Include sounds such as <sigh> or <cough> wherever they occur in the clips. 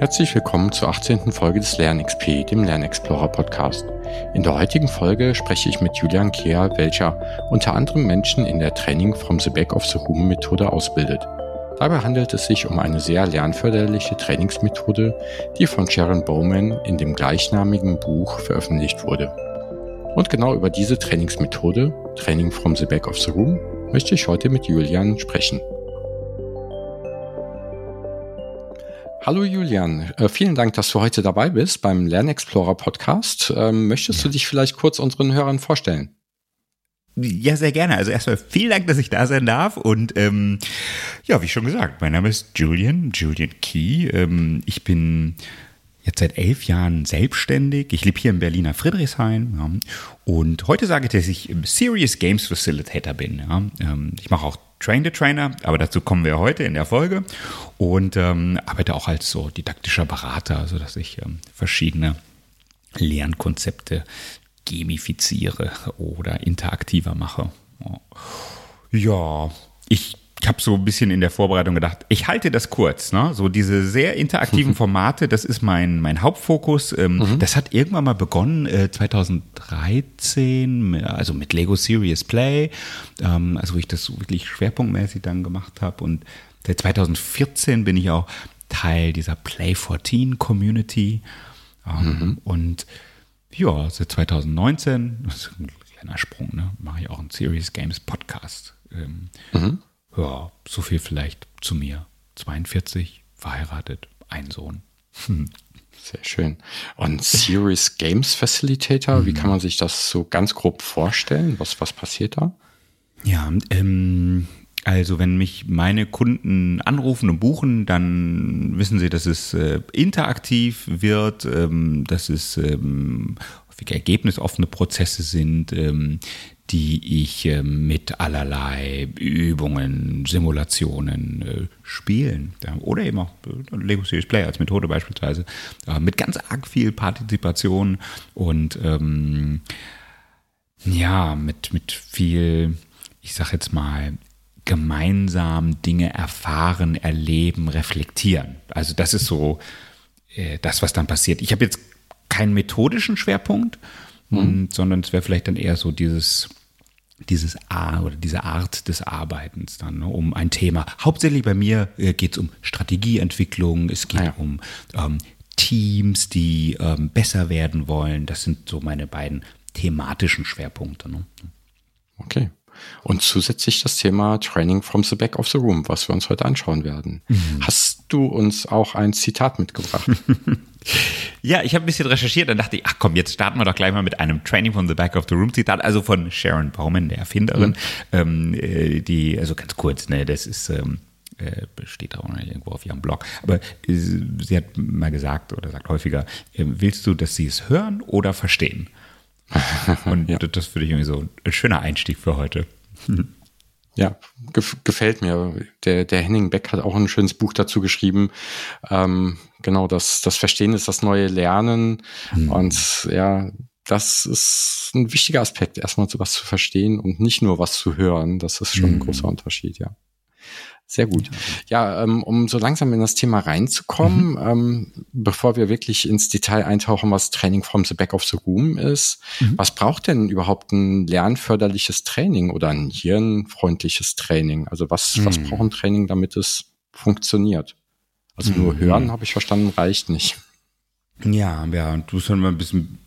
Herzlich willkommen zur 18. Folge des LernXP, dem Lernexplorer Podcast. In der heutigen Folge spreche ich mit Julian Kehr, welcher unter anderem Menschen in der Training from the Back of the Room Methode ausbildet. Dabei handelt es sich um eine sehr lernförderliche Trainingsmethode, die von Sharon Bowman in dem gleichnamigen Buch veröffentlicht wurde. Und genau über diese Trainingsmethode, Training from the Back of the Room, möchte ich heute mit Julian sprechen. Hallo Julian, äh, vielen Dank, dass du heute dabei bist beim Lernexplorer Podcast. Ähm, möchtest du dich vielleicht kurz unseren Hörern vorstellen? Ja, sehr gerne. Also erstmal vielen Dank, dass ich da sein darf. Und ähm, ja, wie schon gesagt, mein Name ist Julian, Julian Key. Ähm, ich bin jetzt seit elf Jahren selbstständig. Ich lebe hier in Berliner Friedrichshain. Ja. Und heute sage ich, dass ich Serious Games Facilitator bin. Ja. Ähm, ich mache auch Train the Trainer, aber dazu kommen wir heute in der Folge. Und ähm, arbeite auch als so didaktischer Berater, sodass ich ähm, verschiedene Lernkonzepte gamifiziere oder interaktiver mache. Ja, ich ich habe so ein bisschen in der Vorbereitung gedacht, ich halte das kurz, ne? So diese sehr interaktiven <laughs> Formate, das ist mein, mein Hauptfokus. Ähm, mhm. Das hat irgendwann mal begonnen, äh, 2013, also mit Lego Serious Play, ähm, also wo ich das wirklich schwerpunktmäßig dann gemacht habe. Und seit 2014 bin ich auch Teil dieser Play 14 Community. Ähm, mhm. Und ja, seit 2019, das ist ein kleiner Sprung, ne? Mache ich auch einen Serious Games Podcast. Ähm, mhm. Ja, so viel vielleicht zu mir. 42, verheiratet, ein Sohn. Sehr schön. Und Serious Games Facilitator, wie mhm. kann man sich das so ganz grob vorstellen? Was, was passiert da? Ja, ähm, also wenn mich meine Kunden anrufen und buchen, dann wissen sie, dass es äh, interaktiv wird, ähm, dass es ähm, ergebnisoffene Prozesse sind, ähm, die ich äh, mit allerlei Übungen, Simulationen äh, spielen. Ja, oder eben auch äh, Lego Series Play als Methode beispielsweise, äh, mit ganz arg viel Partizipation und ähm, ja, mit, mit viel, ich sag jetzt mal, gemeinsam Dinge erfahren, erleben, reflektieren. Also das ist so äh, das, was dann passiert. Ich habe jetzt keinen methodischen Schwerpunkt, mhm. und, sondern es wäre vielleicht dann eher so dieses dieses A oder diese Art des Arbeitens dann ne, um ein Thema. Hauptsächlich bei mir äh, geht es um Strategieentwicklung, es geht ah ja. um ähm, Teams, die ähm, besser werden wollen. Das sind so meine beiden thematischen Schwerpunkte. Ne? Okay. Und zusätzlich das Thema Training from the Back of the Room, was wir uns heute anschauen werden. Mhm. Hast du uns auch ein Zitat mitgebracht? <laughs> ja, ich habe ein bisschen recherchiert, dann dachte ich, ach komm, jetzt starten wir doch gleich mal mit einem Training from the Back of the Room Zitat, also von Sharon Bauman, der Erfinderin, mhm. ähm, äh, die, also ganz kurz, ne, das ist, ähm, äh, steht auch irgendwo auf ihrem Blog. Aber äh, sie hat mal gesagt oder sagt häufiger, willst du, dass sie es hören oder verstehen? <laughs> Und ja. das finde ich irgendwie so ein schöner Einstieg für heute. <laughs> Ja, gef gefällt mir. Der, der Henning Beck hat auch ein schönes Buch dazu geschrieben. Ähm, genau, das, das Verstehen ist das neue Lernen. Mhm. Und ja, das ist ein wichtiger Aspekt, erstmal so was zu verstehen und nicht nur was zu hören. Das ist schon mhm. ein großer Unterschied, ja. Sehr gut. Ja, ähm, um so langsam in das Thema reinzukommen, mhm. ähm, bevor wir wirklich ins Detail eintauchen, was Training from the Back of the Room ist, mhm. was braucht denn überhaupt ein lernförderliches Training oder ein hirnfreundliches Training? Also was, mhm. was braucht ein Training, damit es funktioniert? Also nur mhm. hören, habe ich verstanden, reicht nicht. Ja, ja, du musst mal ein bisschen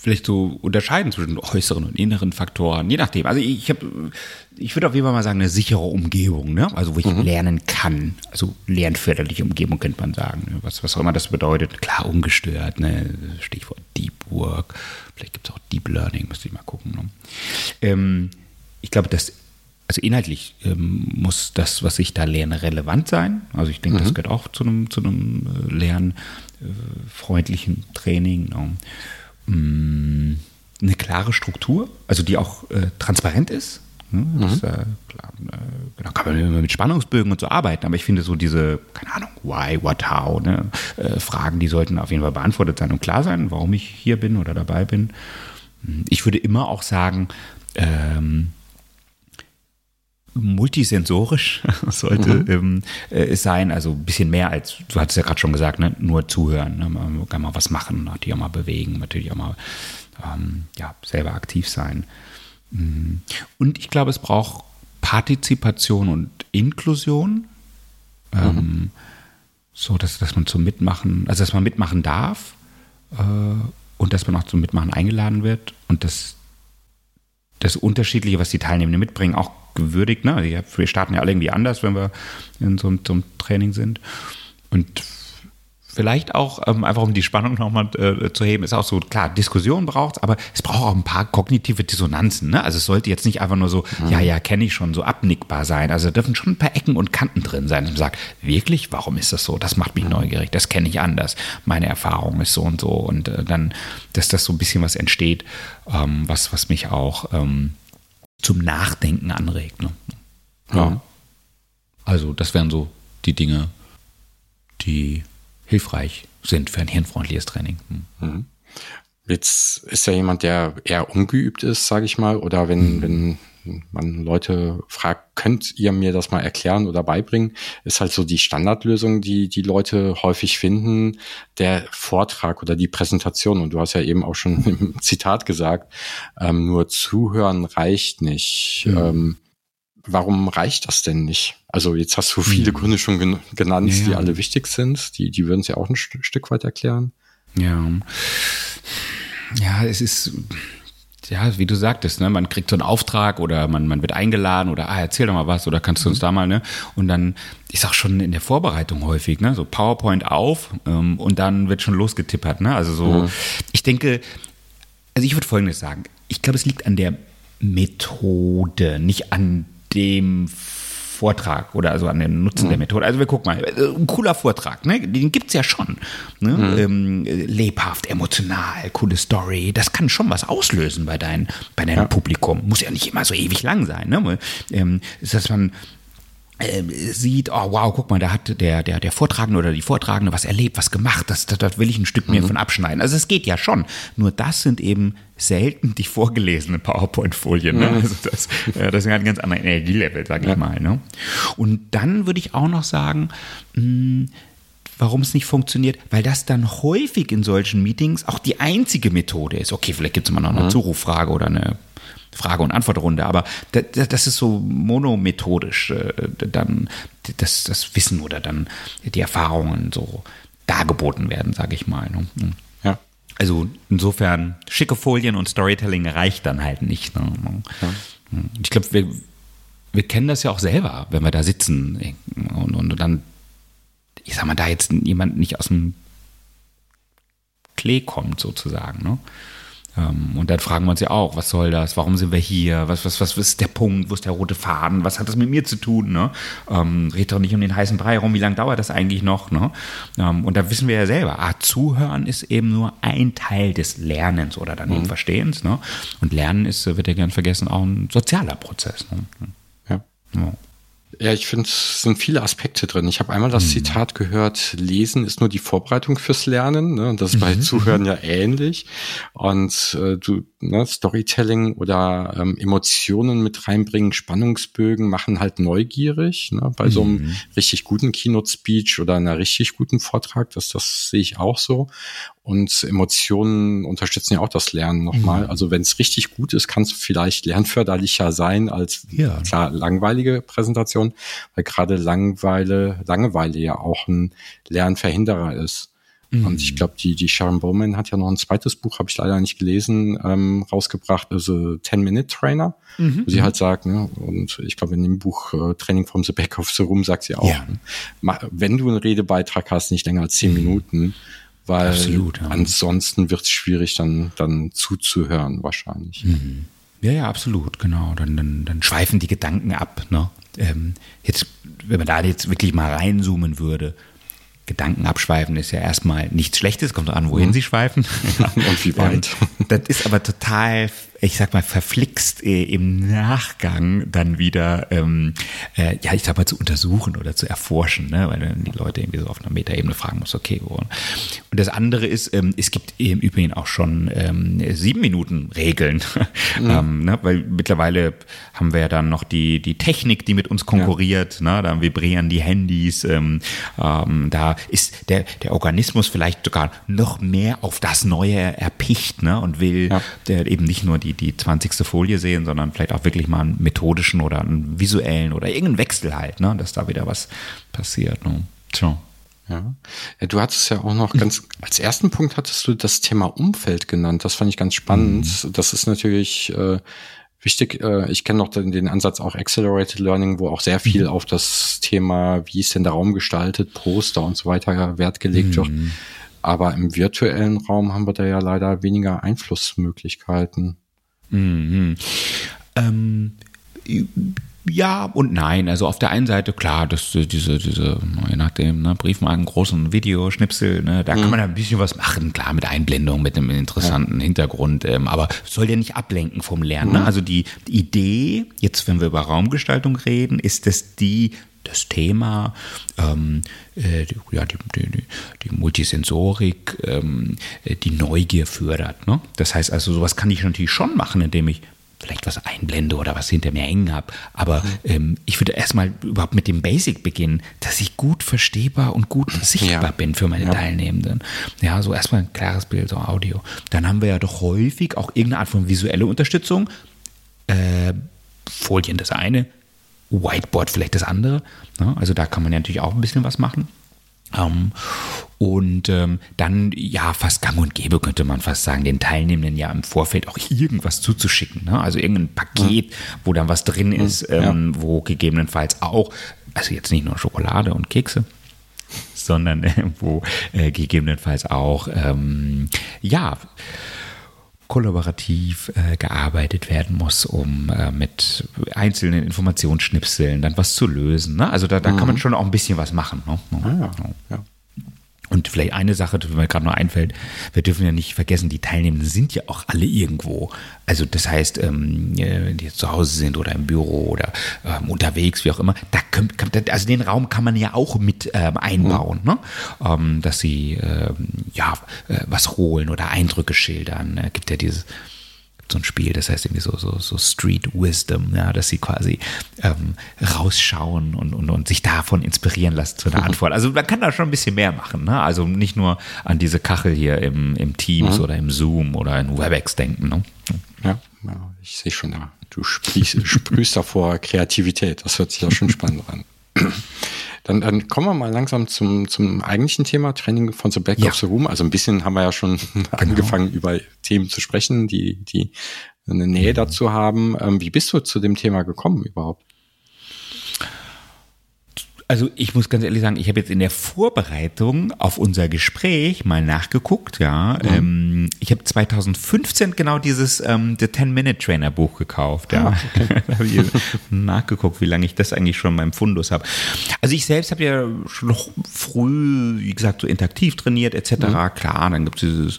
vielleicht so unterscheiden zwischen äußeren und inneren Faktoren, je nachdem. Also ich habe, ich würde auf jeden Fall mal sagen, eine sichere Umgebung, ne? Also wo ich mhm. lernen kann. Also lernförderliche Umgebung könnte man sagen. Ne? Was, was auch immer das bedeutet. Klar, ungestört, ne? Stichwort Deep Work. Vielleicht gibt es auch Deep Learning, müsste ich mal gucken. Ne? Ähm, ich glaube, dass also inhaltlich ähm, muss das, was ich da lerne, relevant sein. Also ich denke, mhm. das gehört auch zu einem, zu einem äh, lernfreundlichen Training. Ne? Mh, eine klare Struktur, also die auch äh, transparent ist. Ne? Das, mhm. äh, klar, äh, genau, kann man immer mit Spannungsbögen und so arbeiten, aber ich finde so diese, keine Ahnung, why, what, how, ne? Äh, Fragen, die sollten auf jeden Fall beantwortet sein und klar sein, warum ich hier bin oder dabei bin. Ich würde immer auch sagen, ähm, multisensorisch <laughs> sollte mhm. ähm, äh, es sein, also ein bisschen mehr als, du hattest ja gerade schon gesagt, ne? nur zuhören, ne? man kann mal was machen, natürlich auch mal bewegen, natürlich auch mal ähm, ja, selber aktiv sein. Mhm. Und ich glaube, es braucht Partizipation und Inklusion, mhm. ähm, so dass, dass man zum Mitmachen, also dass man mitmachen darf äh, und dass man auch zum Mitmachen eingeladen wird und dass das Unterschiedliche, was die Teilnehmenden mitbringen, auch gewürdigt. Ne? Wir starten ja alle irgendwie anders, wenn wir in so, so einem Training sind. Und vielleicht auch, ähm, einfach um die Spannung nochmal äh, zu heben, ist auch so, klar, Diskussion braucht es, aber es braucht auch ein paar kognitive Dissonanzen. Ne? Also es sollte jetzt nicht einfach nur so, mhm. ja, ja, kenne ich schon, so abnickbar sein. Also dürfen schon ein paar Ecken und Kanten drin sein. Und man sagt, wirklich, warum ist das so? Das macht mich mhm. neugierig, das kenne ich anders. Meine Erfahrung ist so und so. Und äh, dann, dass das so ein bisschen was entsteht, ähm, was, was mich auch ähm, zum Nachdenken anregt. Ne? Ja. Also das wären so die Dinge, die hilfreich sind für ein hirnfreundliches Training. Hm. Mhm. Jetzt ist ja jemand, der eher ungeübt ist, sage ich mal, oder wenn, mhm. wenn man Leute fragt, könnt ihr mir das mal erklären oder beibringen, ist halt so die Standardlösung, die die Leute häufig finden, der Vortrag oder die Präsentation. Und du hast ja eben auch schon <laughs> im Zitat gesagt, ähm, nur zuhören reicht nicht. Mhm. Ähm, warum reicht das denn nicht? Also jetzt hast du viele mhm. Gründe schon gen genannt, ja, die alle wichtig sind. Die, die würden es ja auch ein St Stück weit erklären. Ja. Ja, es ist, ja, wie du sagtest, ne, man kriegt so einen Auftrag oder man, man wird eingeladen oder ah, erzähl doch mal was oder kannst du uns mhm. da mal, ne? Und dann ist auch schon in der Vorbereitung häufig, ne? So PowerPoint auf ähm, und dann wird schon losgetippert, ne? Also so, mhm. ich denke, also ich würde folgendes sagen. Ich glaube, es liegt an der Methode, nicht an dem Vortrag oder also an dem Nutzen mhm. der Methode. Also wir gucken mal, äh, ein cooler Vortrag, ne? den gibt es ja schon. Ne? Mhm. Ähm, lebhaft, emotional, coole Story. Das kann schon was auslösen bei, dein, bei deinem ja. Publikum. Muss ja nicht immer so ewig lang sein. Ne? Ähm, ist, dass man äh, sieht, oh wow, guck mal, da hat der, der, der Vortragende oder die Vortragende was erlebt, was gemacht, das, das, das will ich ein Stück mehr mhm. von abschneiden. Also es geht ja schon. Nur das sind eben selten die vorgelesenen PowerPoint-Folien. Ne? Mhm. Also das, äh, das ist ein ganz anderes Energielevel, sag ich ja. mal. Ne? Und dann würde ich auch noch sagen, mh, hm, warum es nicht funktioniert, weil das dann häufig in solchen Meetings auch die einzige Methode ist. Okay, vielleicht gibt es immer noch eine mhm. Zuruffrage oder eine Frage- und Antwortrunde, aber das ist so monomethodisch, äh, dann das, das Wissen oder dann die Erfahrungen so dargeboten werden, sage ich mal. Ne? Hm. Ja. Also insofern, schicke Folien und Storytelling reicht dann halt nicht. Ne? Ja. Hm. Ich glaube, wir, wir kennen das ja auch selber, wenn wir da sitzen und, und dann, ich sag mal, da jetzt jemand nicht aus dem Klee kommt sozusagen. Ne? Ähm, und dann fragen wir uns ja auch, was soll das? Warum sind wir hier? Was, was, was ist der Punkt? Wo ist der rote Faden? Was hat das mit mir zu tun? Ne? Ähm, red doch nicht um den heißen Brei rum. Wie lange dauert das eigentlich noch? Ne? Ähm, und da wissen wir ja selber, ah, zuhören ist eben nur ein Teil des Lernens oder dann mhm. eben Verstehens. Ne? Und Lernen ist, wird ja gern vergessen, auch ein sozialer Prozess. Ne? Ja. ja. Ja, ich finde, es sind viele Aspekte drin. Ich habe einmal das mhm. Zitat gehört, Lesen ist nur die Vorbereitung fürs Lernen. Ne? Und das ist bei mhm. Zuhören ja ähnlich. Und äh, du, ne, Storytelling oder ähm, Emotionen mit reinbringen, Spannungsbögen machen halt neugierig. Ne? Bei mhm. so einem mhm. richtig guten Keynote-Speech oder einer richtig guten Vortrag, das, das sehe ich auch so. Und Emotionen unterstützen ja auch das Lernen nochmal. Mhm. Also wenn es richtig gut ist, kann es vielleicht lernförderlicher sein als ja. klar langweilige Präsentation, weil gerade Langweile, Langeweile ja auch ein Lernverhinderer ist. Mhm. Und ich glaube, die, die Sharon Bowman hat ja noch ein zweites Buch, habe ich leider nicht gelesen, ähm, rausgebracht, also 10-Minute-Trainer, mhm. wo sie halt sagt, ne, und ich glaube, in dem Buch äh, Training from the Back of the Room sagt sie auch, ja. ne, wenn du einen Redebeitrag hast, nicht länger als zehn mhm. Minuten, weil Absolut, ja. ansonsten wird es schwierig, dann, dann zuzuhören wahrscheinlich. Mhm. Ja, ja, absolut, genau. Dann, dann, dann schweifen die Gedanken ab. Ne? Ähm, jetzt, wenn man da jetzt wirklich mal reinzoomen würde, Gedanken abschweifen ist ja erstmal nichts Schlechtes, kommt an, wohin mhm. sie schweifen. Und wie <laughs> weit. Ähm, das ist aber total ich sag mal, verflixt äh, im Nachgang dann wieder, ähm, äh, ja, ich sag mal, zu untersuchen oder zu erforschen, ne? weil dann die Leute irgendwie so auf einer Metaebene fragen muss, okay, wo. Und das andere ist, ähm, es gibt im Übrigen auch schon ähm, sieben Minuten Regeln, mhm. <laughs> ähm, ne? weil mittlerweile haben wir ja dann noch die, die Technik, die mit uns konkurriert, ja. ne? da vibrieren die Handys, ähm, ähm, da ist der, der Organismus vielleicht sogar noch mehr auf das Neue erpicht ne? und will ja. eben nicht nur die, die 20. Folie sehen, sondern vielleicht auch wirklich mal einen methodischen oder einen visuellen oder irgendeinen Wechsel halt, ne? dass da wieder was passiert. Ne? Tja. Ja. Du hattest ja auch noch ganz, als ersten Punkt hattest du das Thema Umfeld genannt. Das fand ich ganz spannend. Mhm. Das ist natürlich äh, wichtig. Äh, ich kenne noch den, den, Ansatz auch Accelerated Learning, wo auch sehr viel mhm. auf das Thema, wie ist denn der Raum gestaltet, Poster und so weiter Wert gelegt mhm. wird. Aber im virtuellen Raum haben wir da ja leider weniger Einflussmöglichkeiten. Mhm. Ähm, ja und nein. Also auf der einen Seite, klar, das, diese, diese, je nachdem, ne, Briefmarken, großen Videoschnipsel, ne, da mhm. kann man ein bisschen was machen, klar, mit Einblendung, mit einem interessanten ja. Hintergrund, ähm, aber soll ja nicht ablenken vom Lernen. Ne? Mhm. Ne? Also die, die Idee, jetzt wenn wir über Raumgestaltung reden, ist, dass die das Thema, ähm, äh, die, ja, die, die, die Multisensorik, ähm, die Neugier fördert. Ne? Das heißt also, sowas kann ich natürlich schon machen, indem ich vielleicht was einblende oder was hinter mir hängen habe. Aber ähm, ich würde erstmal überhaupt mit dem Basic beginnen, dass ich gut verstehbar und gut sichtbar ja. bin für meine ja. Teilnehmenden. Ja, so erstmal ein klares Bild, so Audio. Dann haben wir ja doch häufig auch irgendeine Art von visuelle Unterstützung. Äh, Folien das eine, Whiteboard vielleicht das andere. Ne? Also da kann man ja natürlich auch ein bisschen was machen. Ähm, und ähm, dann, ja, fast gang und gäbe, könnte man fast sagen, den Teilnehmenden ja im Vorfeld auch irgendwas zuzuschicken. Ne? Also irgendein Paket, ja. wo dann was drin ist, ähm, ja. wo gegebenenfalls auch, also jetzt nicht nur Schokolade und Kekse, sondern äh, <laughs> wo äh, gegebenenfalls auch, ähm, ja, kollaborativ äh, gearbeitet werden muss, um äh, mit einzelnen Informationsschnipseln dann was zu lösen. Ne? Also da, da mhm. kann man mhm. schon auch ein bisschen was machen. Ne? Ah, ja. Ja. Und vielleicht eine Sache, die mir gerade noch einfällt, wir dürfen ja nicht vergessen, die Teilnehmenden sind ja auch alle irgendwo. Also das heißt, ähm, die jetzt zu Hause sind oder im Büro oder ähm, unterwegs, wie auch immer, da können, also den Raum kann man ja auch mit ähm, einbauen, mhm. ne? ähm, dass sie ähm, ja äh, was holen oder Eindrücke schildern. Es gibt ja dieses so ein Spiel, das heißt irgendwie so, so, so Street Wisdom, ja, dass sie quasi ähm, rausschauen und, und, und sich davon inspirieren lassen zu einer <laughs> Antwort. Also man kann da schon ein bisschen mehr machen, ne? Also nicht nur an diese Kachel hier im, im Teams mhm. oder im Zoom oder in WebEx denken. Ne? Ja, ja, ich sehe schon da. Du sprühst, sprühst davor Kreativität. Das hört sich ja schon spannend an. <laughs> Dann, dann kommen wir mal langsam zum, zum eigentlichen Thema, Training von the Back ja. of the Room. Also ein bisschen haben wir ja schon <laughs> genau. angefangen, über Themen zu sprechen, die, die eine Nähe mhm. dazu haben. Ähm, wie bist du zu dem Thema gekommen überhaupt? Also ich muss ganz ehrlich sagen, ich habe jetzt in der Vorbereitung auf unser Gespräch mal nachgeguckt, ja. Mhm. Ähm, ich habe 2015 genau dieses ähm, The 10-Minute-Trainer Buch gekauft, ja. Ah, okay. <laughs> da habe ich nachgeguckt, wie lange ich das eigentlich schon in meinem Fundus habe. Also ich selbst habe ja schon früh, wie gesagt, so interaktiv trainiert etc. Mhm. Klar, dann gibt es dieses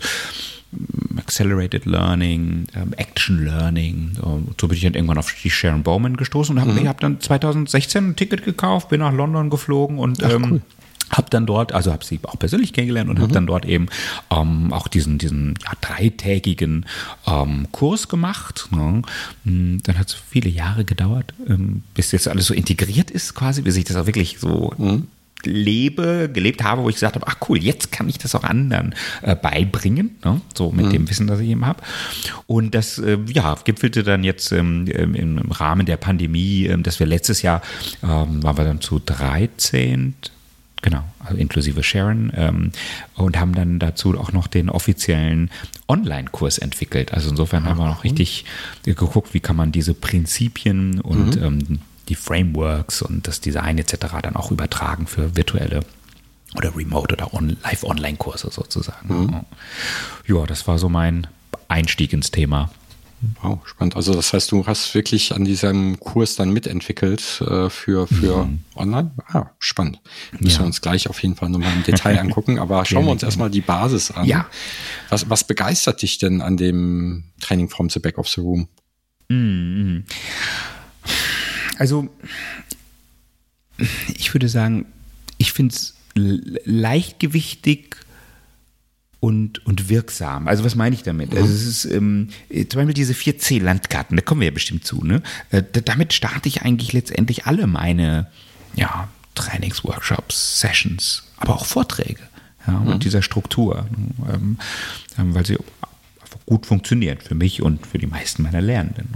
Accelerated Learning, ähm, Action Learning. So bin ich dann irgendwann auf die Sharon Bowman gestoßen und habe mhm. hab dann 2016 ein Ticket gekauft, bin nach London geflogen und Ach, ähm, cool. Habe dann dort, also habe sie auch persönlich kennengelernt und mhm. habe dann dort eben ähm, auch diesen, diesen ja, dreitägigen ähm, Kurs gemacht. Ne? Hm, dann hat es viele Jahre gedauert, ähm, bis jetzt alles so integriert ist quasi, bis ich das auch wirklich so mhm lebe, gelebt habe, wo ich gesagt habe, ach cool, jetzt kann ich das auch anderen äh, beibringen, ne? so mit mhm. dem Wissen, das ich eben habe. Und das, äh, ja, gipfelte dann jetzt ähm, im Rahmen der Pandemie, äh, dass wir letztes Jahr, ähm, waren wir dann zu 13, genau, also inklusive Sharon, ähm, und haben dann dazu auch noch den offiziellen Online-Kurs entwickelt. Also insofern ach, haben wir noch richtig geguckt, wie kann man diese Prinzipien und mhm. ähm, die Frameworks und das Design etc. dann auch übertragen für virtuelle oder Remote oder on, Live-Online-Kurse sozusagen. Mhm. Ja, das war so mein Einstieg ins Thema. Wow, spannend. Also das heißt, du hast wirklich an diesem Kurs dann mitentwickelt äh, für, für mhm. online? Ah, spannend. Müssen ja. wir uns gleich auf jeden Fall nochmal im Detail <laughs> angucken. Aber schauen wir uns erstmal die Basis an. Ja. Was, was begeistert dich denn an dem Training from the Back of the Room? Mhm. Also ich würde sagen, ich finde es leichtgewichtig und, und wirksam. Also was meine ich damit? Also es ist ähm, zum Beispiel diese 4C-Landkarten, da kommen wir ja bestimmt zu. Ne? Äh, damit starte ich eigentlich letztendlich alle meine ja, Trainingsworkshops, Sessions, aber auch Vorträge ja, mhm. mit dieser Struktur, ähm, ähm, weil sie gut funktioniert für mich und für die meisten meiner Lernenden.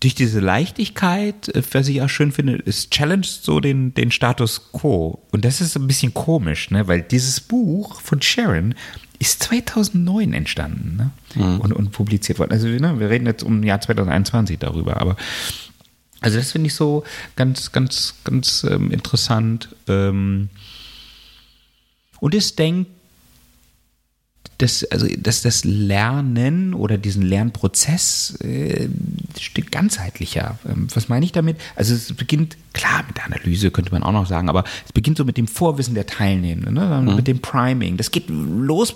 Durch diese Leichtigkeit, äh, was ich auch schön finde, es challenged so den, den Status quo. Und das ist ein bisschen komisch, ne? weil dieses Buch von Sharon ist 2009 entstanden ne? Mhm. und, und publiziert worden. Also ne, wir reden jetzt um Jahr 2021 darüber, aber also das finde ich so ganz, ganz, ganz ähm, interessant. Ähm, und es denkt das, also, dass das Lernen oder diesen Lernprozess äh, steht ganzheitlicher. Ähm, was meine ich damit? Also es beginnt, klar, mit der Analyse könnte man auch noch sagen, aber es beginnt so mit dem Vorwissen der Teilnehmenden, ne? Mhm. mit dem Priming. Das geht los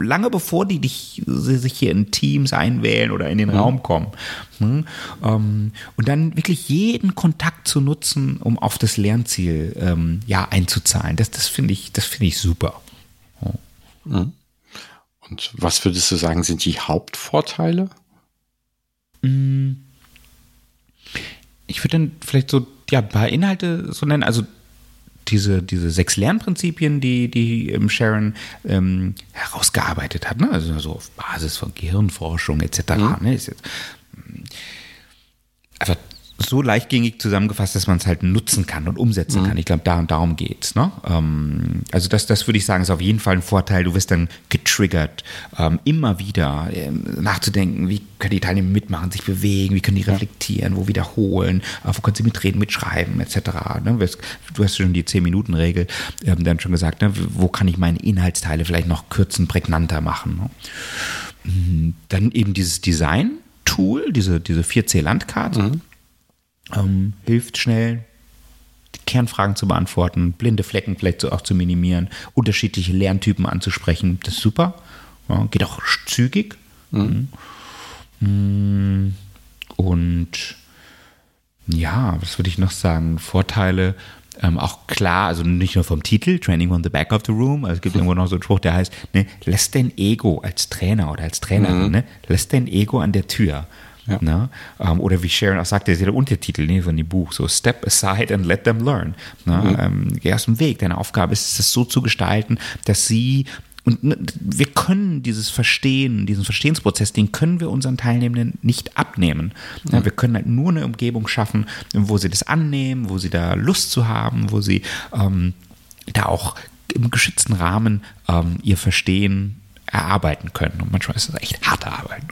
lange bevor die dich, sich hier in Teams einwählen oder in den mhm. Raum kommen. Mhm. Ähm, und dann wirklich jeden Kontakt zu nutzen, um auf das Lernziel ähm, ja, einzuzahlen. Das, das finde ich, das finde ich super. Mhm. Und was würdest du sagen, sind die Hauptvorteile? Mm. Ich würde dann vielleicht so ja, ein paar Inhalte so nennen. Also diese, diese sechs Lernprinzipien, die, die Sharon ähm, herausgearbeitet hat, ne? also so auf Basis von Gehirnforschung etc. Mhm. Ne? Ist jetzt, einfach so leichtgängig zusammengefasst, dass man es halt nutzen kann und umsetzen mhm. kann. Ich glaube, da und darum geht's. Ne? Ähm, also das, das würde ich sagen, ist auf jeden Fall ein Vorteil. Du wirst dann getriggert, ähm, immer wieder ähm, nachzudenken, wie können die Teilnehmer mitmachen, sich bewegen, wie können die reflektieren, wo wiederholen, äh, wo können sie mitreden, mitschreiben, etc. Ne? Du hast schon die 10-Minuten-Regel ähm, dann schon gesagt, ne? wo kann ich meine Inhaltsteile vielleicht noch kürzen, prägnanter machen. Ne? Mhm. Dann eben dieses Design-Tool, diese, diese 4C-Landkarte. Mhm ähm, hilft schnell, die Kernfragen zu beantworten, blinde Flecken vielleicht auch zu minimieren, unterschiedliche Lerntypen anzusprechen. Das ist super. Ja, geht auch zügig. Mhm. mhm. Und ja, was würde ich noch sagen? Vorteile, ähm, auch klar, also nicht nur vom Titel, Training on the Back of the Room, also es gibt <laughs> irgendwo noch so einen Spruch, der heißt, ne, lässt dein Ego als Trainer oder als Trainerin, mhm. ne, lässt dein Ego an der Tür. Ja. Ne? Um, oder wie Sharon auch sagte, ist ja der Untertitel ne, von dem Buch, so Step aside and let them learn. Ne? Mhm. Ähm, geh aus dem Weg. Deine Aufgabe ist es so zu gestalten, dass sie und ne, wir können dieses Verstehen, diesen Verstehensprozess, den können wir unseren Teilnehmenden nicht abnehmen. Ja, wir können halt nur eine Umgebung schaffen, wo sie das annehmen, wo sie da Lust zu haben, wo sie ähm, da auch im geschützten Rahmen ähm, ihr Verstehen erarbeiten können. Und manchmal ist es echt harte Arbeit.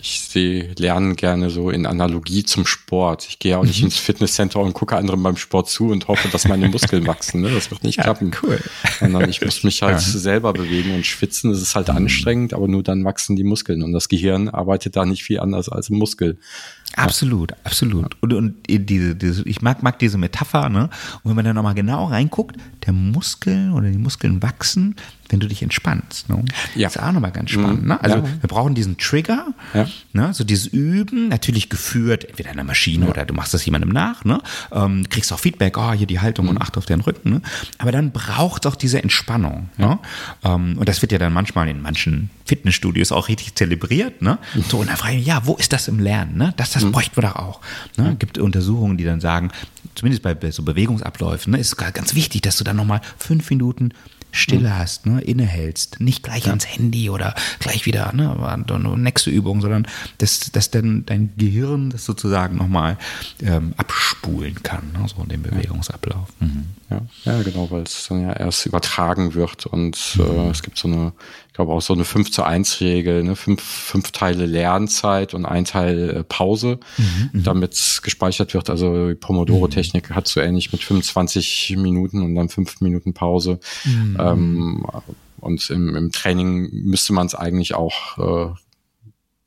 Ich sehe Lernen gerne so in Analogie zum Sport. Ich gehe auch nicht mhm. ins Fitnesscenter und gucke anderen beim Sport zu und hoffe, dass meine Muskeln wachsen. Ne? Das wird nicht ja, klappen. Cool. Sondern ich muss mich halt ja. selber bewegen und schwitzen. Das ist halt mhm. anstrengend, aber nur dann wachsen die Muskeln. Und das Gehirn arbeitet da nicht viel anders als ein Muskel. Absolut, absolut. Und, und diese, diese, ich mag, mag diese Metapher, ne? Und wenn man da nochmal genau reinguckt, der Muskel oder die Muskeln wachsen, wenn du dich entspannst. Ne? Ja. Das ist auch nochmal ganz spannend. Ne? Also ja. wir brauchen diesen Trigger, ja. ne? so dieses Üben, natürlich geführt, entweder in der Maschine ja. oder du machst das jemandem nach, ne? Ähm, kriegst auch Feedback, oh, hier die Haltung mhm. und achte auf den Rücken. Ne? Aber dann braucht es auch diese Entspannung. Ne? Ähm, und das wird ja dann manchmal in manchen Fitnessstudios auch richtig zelebriert. Ne? Mhm. <laughs> So, und dann frage ich mich, ja, wo ist das im Lernen? Ne? Das, das mhm. bräuchten wir doch auch. Ne? Mhm. Gibt Untersuchungen, die dann sagen, zumindest bei so Bewegungsabläufen, ne, ist ganz wichtig, dass du dann nochmal fünf Minuten Stille mhm. hast, ne, innehältst, nicht gleich ja. ans Handy oder gleich wieder ne, nächste Übung, sondern dass, dass dann dein Gehirn das sozusagen nochmal ähm, abspulen kann, ne, so in dem Bewegungsablauf. Mhm. Ja. ja, genau, weil es dann ja erst übertragen wird und mhm. äh, es gibt so eine glaube auch so eine 5 zu 1 Regel, ne? fünf, fünf Teile Lernzeit und ein Teil äh, Pause, mhm, mhm. damit gespeichert wird. Also die Pomodoro-Technik mhm. hat so ähnlich mit 25 Minuten und dann fünf Minuten Pause. Mhm. Ähm, und im, im Training müsste man es eigentlich auch äh,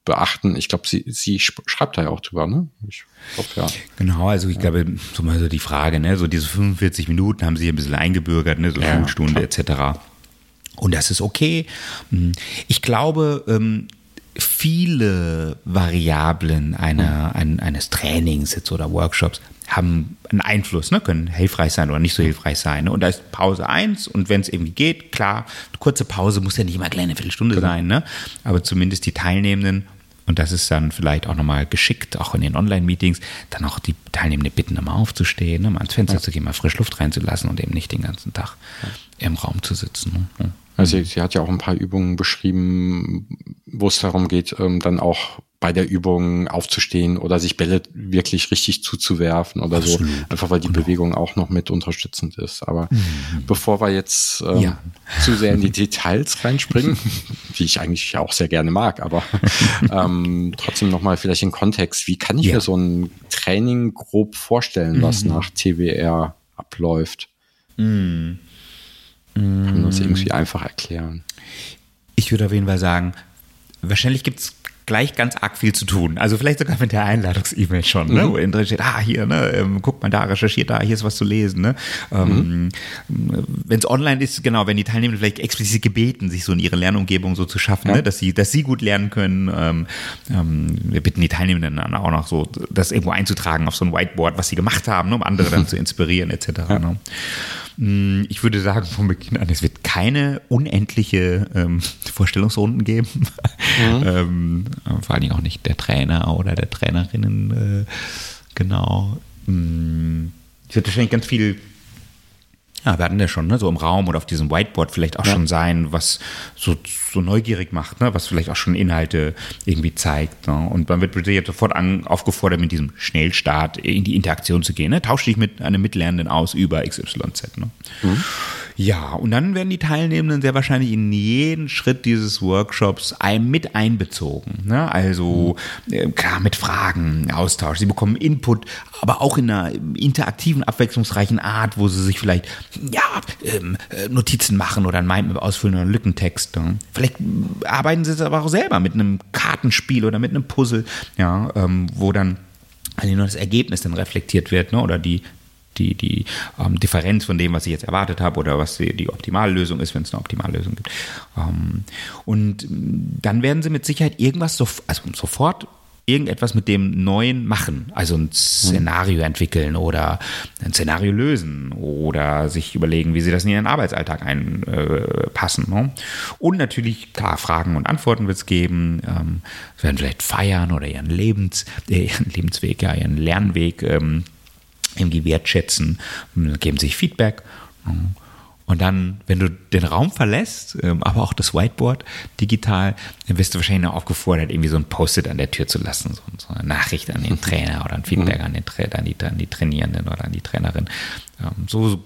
beachten. Ich glaube, sie, sie schreibt da ja auch drüber, ne? Ich glaub, ja. Genau, also ich glaube, so mal so die Frage, ne, so diese 45 Minuten haben sie ein bisschen eingebürgert, ne, so ja, Schulstunde etc. Und das ist okay. Hm. Ich glaube, ähm, viele Variablen einer, ein, eines Trainings jetzt oder Workshops haben einen Einfluss, ne? können hilfreich sein oder nicht so hilfreich sein. Ne? Und da ist Pause eins und wenn es irgendwie geht, klar, kurze Pause muss ja nicht immer gleich eine Viertelstunde genau. sein, ne? aber zumindest die Teilnehmenden und das ist dann vielleicht auch nochmal geschickt, auch in den Online-Meetings, dann auch die Teilnehmenden bitten, immer aufzustehen, ne? mal ans Fenster ja. zu gehen, mal frisch Luft reinzulassen und eben nicht den ganzen Tag ja. im Raum zu sitzen. Ne? Also sie, sie, hat ja auch ein paar Übungen beschrieben, wo es darum geht, ähm, dann auch bei der Übung aufzustehen oder sich Bälle wirklich richtig zuzuwerfen oder Absolut. so. Einfach weil die genau. Bewegung auch noch mit unterstützend ist. Aber mhm. bevor wir jetzt ähm, ja. zu sehr in die <laughs> Details reinspringen, <laughs> die ich eigentlich auch sehr gerne mag, aber ähm, trotzdem nochmal vielleicht in Kontext, wie kann ich ja. mir so ein Training grob vorstellen, was mhm. nach TWR abläuft? Mhm. Kann man das irgendwie einfach erklären? Ich würde auf jeden Fall sagen, wahrscheinlich gibt es gleich ganz arg viel zu tun. Also vielleicht sogar mit der Einladungs-E-Mail schon, ne? mhm. wo drin steht, ah, hier, ne, ähm, guck mal da, recherchiert da, hier ist was zu lesen. Ne? Ähm, mhm. wenn es online ist, genau, wenn die Teilnehmer vielleicht explizit gebeten, sich so in ihre Lernumgebung so zu schaffen, ja. ne? dass sie, dass sie gut lernen können. Ähm, ähm, wir bitten die Teilnehmenden dann auch noch so, das irgendwo einzutragen auf so ein Whiteboard, was sie gemacht haben, ne? um andere dann <laughs> zu inspirieren, etc. Ja. Ne? Mm, ich würde sagen, von Beginn an, es wird keine unendliche ähm, <laughs> Vorstellungsrunden geben. Mhm. <laughs> ähm, vor allen Dingen auch nicht der Trainer oder der Trainerinnen. Äh, genau. Mm, es wird wahrscheinlich ganz viel ja, wir hatten ja schon, ne, so im Raum oder auf diesem Whiteboard vielleicht auch ja. schon sein, was so, so neugierig macht, ne, was vielleicht auch schon Inhalte irgendwie zeigt. Ne? Und man wird jetzt sofort an, aufgefordert, mit diesem Schnellstart in die Interaktion zu gehen. Ne? Tausch dich mit einem Mitlernenden aus über XYZ. Ne? Mhm. Ja, und dann werden die Teilnehmenden sehr wahrscheinlich in jeden Schritt dieses Workshops mit einbezogen. Ne? Also äh, klar mit Fragen, Austausch. Sie bekommen Input, aber auch in einer interaktiven, abwechslungsreichen Art, wo sie sich vielleicht ja, ähm, äh, Notizen machen oder ein Mindmap ausfüllen oder einen Lückentext. Ne? Vielleicht arbeiten sie es aber auch selber mit einem Kartenspiel oder mit einem Puzzle, ja, ähm, wo dann also nur das Ergebnis dann reflektiert wird, ne? oder die, die, die ähm, Differenz von dem, was ich jetzt erwartet habe oder was die, die Optimallösung ist, wenn es eine Optimallösung gibt. Ähm, und dann werden sie mit Sicherheit irgendwas so, also sofort irgendetwas mit dem Neuen machen. Also ein Szenario entwickeln oder ein Szenario lösen oder sich überlegen, wie sie das in ihren Arbeitsalltag einpassen. Äh, ne? Und natürlich, klar, Fragen und Antworten wird es geben. Ähm, sie werden vielleicht feiern oder ihren, Lebens, äh, ihren Lebensweg, ja, ihren Lernweg ähm, irgendwie wertschätzen, geben sich Feedback. Und dann, wenn du den Raum verlässt, ähm, aber auch das Whiteboard digital, dann wirst du wahrscheinlich noch aufgefordert, irgendwie so ein Post-it an der Tür zu lassen, so, eine Nachricht an den <laughs> Trainer oder ein Feedback mhm. an, den, an, die, an die Trainierenden oder an die Trainerin. Ähm, so,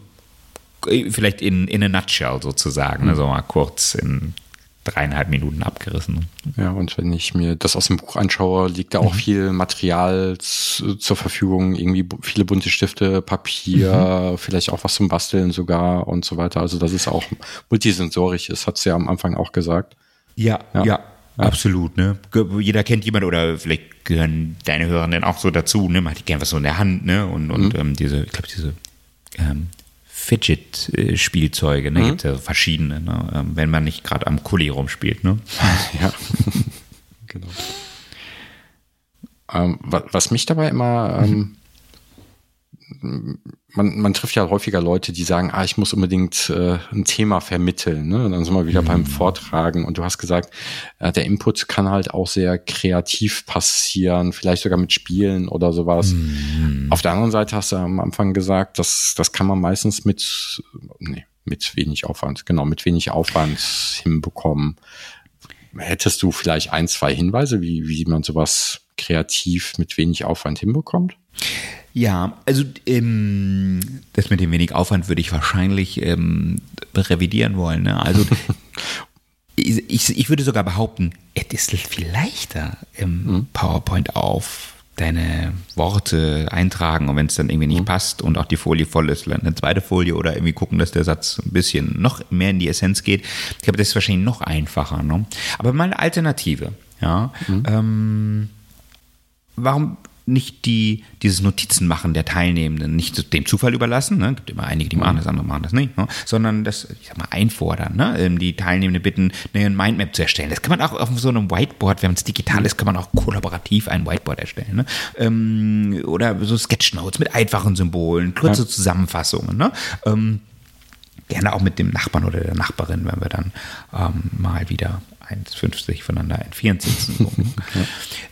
äh, vielleicht in, in a nutshell sozusagen, also mal kurz in dreieinhalb Minuten abgerissen. Ja, und wenn ich mir das aus dem Buch anschaue, liegt da auch mhm. viel Material zur Verfügung, irgendwie viele bunte Stifte, Papier, mhm. vielleicht auch was zum Basteln sogar und so weiter. Also das ist auch multisensorisch ist, hat sie ja am Anfang auch gesagt. Ja, ja, ja. Absolut, ne? Jeder kennt jemanden oder vielleicht gehören deine Hörenden auch so dazu, ne? Man hat gerne was so in der Hand, ne? Und, und mhm. ähm, diese, ich glaube, diese ähm, Fidget-Spielzeuge, ne? Mhm. Gibt ja verschiedene, ne? Ähm, wenn man nicht gerade am Kuli rumspielt, ne? <laughs> ja. genau. Ähm, was mich dabei immer ähm, man, man trifft ja häufiger Leute, die sagen, ah, ich muss unbedingt äh, ein Thema vermitteln. Ne? Und dann sind wir wieder mhm. beim Vortragen. Und du hast gesagt, äh, der Input kann halt auch sehr kreativ passieren, vielleicht sogar mit Spielen oder sowas. Mhm. Auf der anderen Seite hast du am Anfang gesagt, dass das kann man meistens mit, nee, mit wenig Aufwand, genau, mit wenig Aufwand hinbekommen. Hättest du vielleicht ein, zwei Hinweise, wie, wie man sowas kreativ mit wenig Aufwand hinbekommt? Ja, also ähm, das mit dem wenig Aufwand würde ich wahrscheinlich ähm, revidieren wollen. Ne? Also <laughs> ich, ich, würde sogar behaupten, es ist viel leichter im mhm. PowerPoint auf deine Worte eintragen und wenn es dann irgendwie nicht mhm. passt und auch die Folie voll ist, eine zweite Folie oder irgendwie gucken, dass der Satz ein bisschen noch mehr in die Essenz geht. Ich glaube, das ist wahrscheinlich noch einfacher. Ne? Aber mal eine Alternative. Ja. Mhm. Ähm, warum nicht die, dieses Notizen machen der Teilnehmenden nicht dem Zufall überlassen, ne? gibt immer einige, die machen das, andere machen das nicht, ne? sondern das, ich sag mal, einfordern, ne? Ähm, die Teilnehmenden bitten, eine Mindmap zu erstellen. Das kann man auch auf so einem Whiteboard, wenn es digital ist, kann man auch kollaborativ ein Whiteboard erstellen. Ne? Ähm, oder so Sketchnotes mit einfachen Symbolen, kurze ja. Zusammenfassungen. Ne? Ähm, gerne auch mit dem Nachbarn oder der Nachbarin, wenn wir dann ähm, mal wieder 1,50 voneinander entfernt sitzen. ja.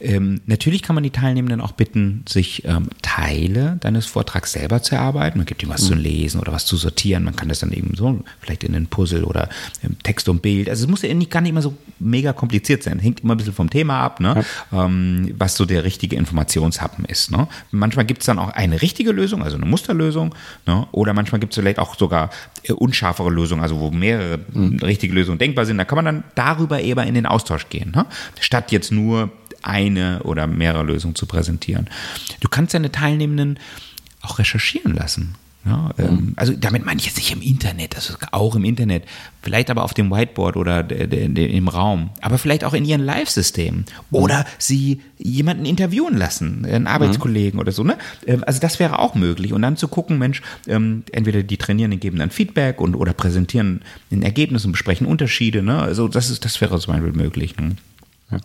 ähm, natürlich kann man die Teilnehmenden auch bitten, sich ähm, Teile deines Vortrags selber zu erarbeiten. Man gibt ihnen was mhm. zu lesen oder was zu sortieren. Man kann das dann eben so vielleicht in einen Puzzle oder ähm, Text und Bild. Also es muss ja nicht, gar nicht immer so mega kompliziert sein. Hängt immer ein bisschen vom Thema ab, ne? Ja. Ähm, was so der richtige Informationshappen ist. Ne? Manchmal gibt es dann auch eine richtige Lösung, also eine Musterlösung. Ne? Oder manchmal gibt es vielleicht auch sogar äh, unscharfere Lösungen, also wo mehrere mhm. richtige Lösungen denkbar sind. Da kann man dann darüber eher in den Austausch gehen, ne? statt jetzt nur eine oder mehrere Lösungen zu präsentieren. Du kannst deine Teilnehmenden auch recherchieren lassen. Ja, ähm, mhm. also damit meine ich jetzt nicht im Internet, also auch im Internet, vielleicht aber auf dem Whiteboard oder im Raum, aber vielleicht auch in ihren Live-Systemen oder mhm. sie jemanden interviewen lassen, einen Arbeitskollegen mhm. oder so. Ne? Ähm, also das wäre auch möglich und dann zu gucken, Mensch, ähm, entweder die Trainierenden geben dann Feedback und oder präsentieren ein Ergebnis und besprechen Unterschiede. Ne? Also das ist, das wäre zum Beispiel möglich. Ne? Ja.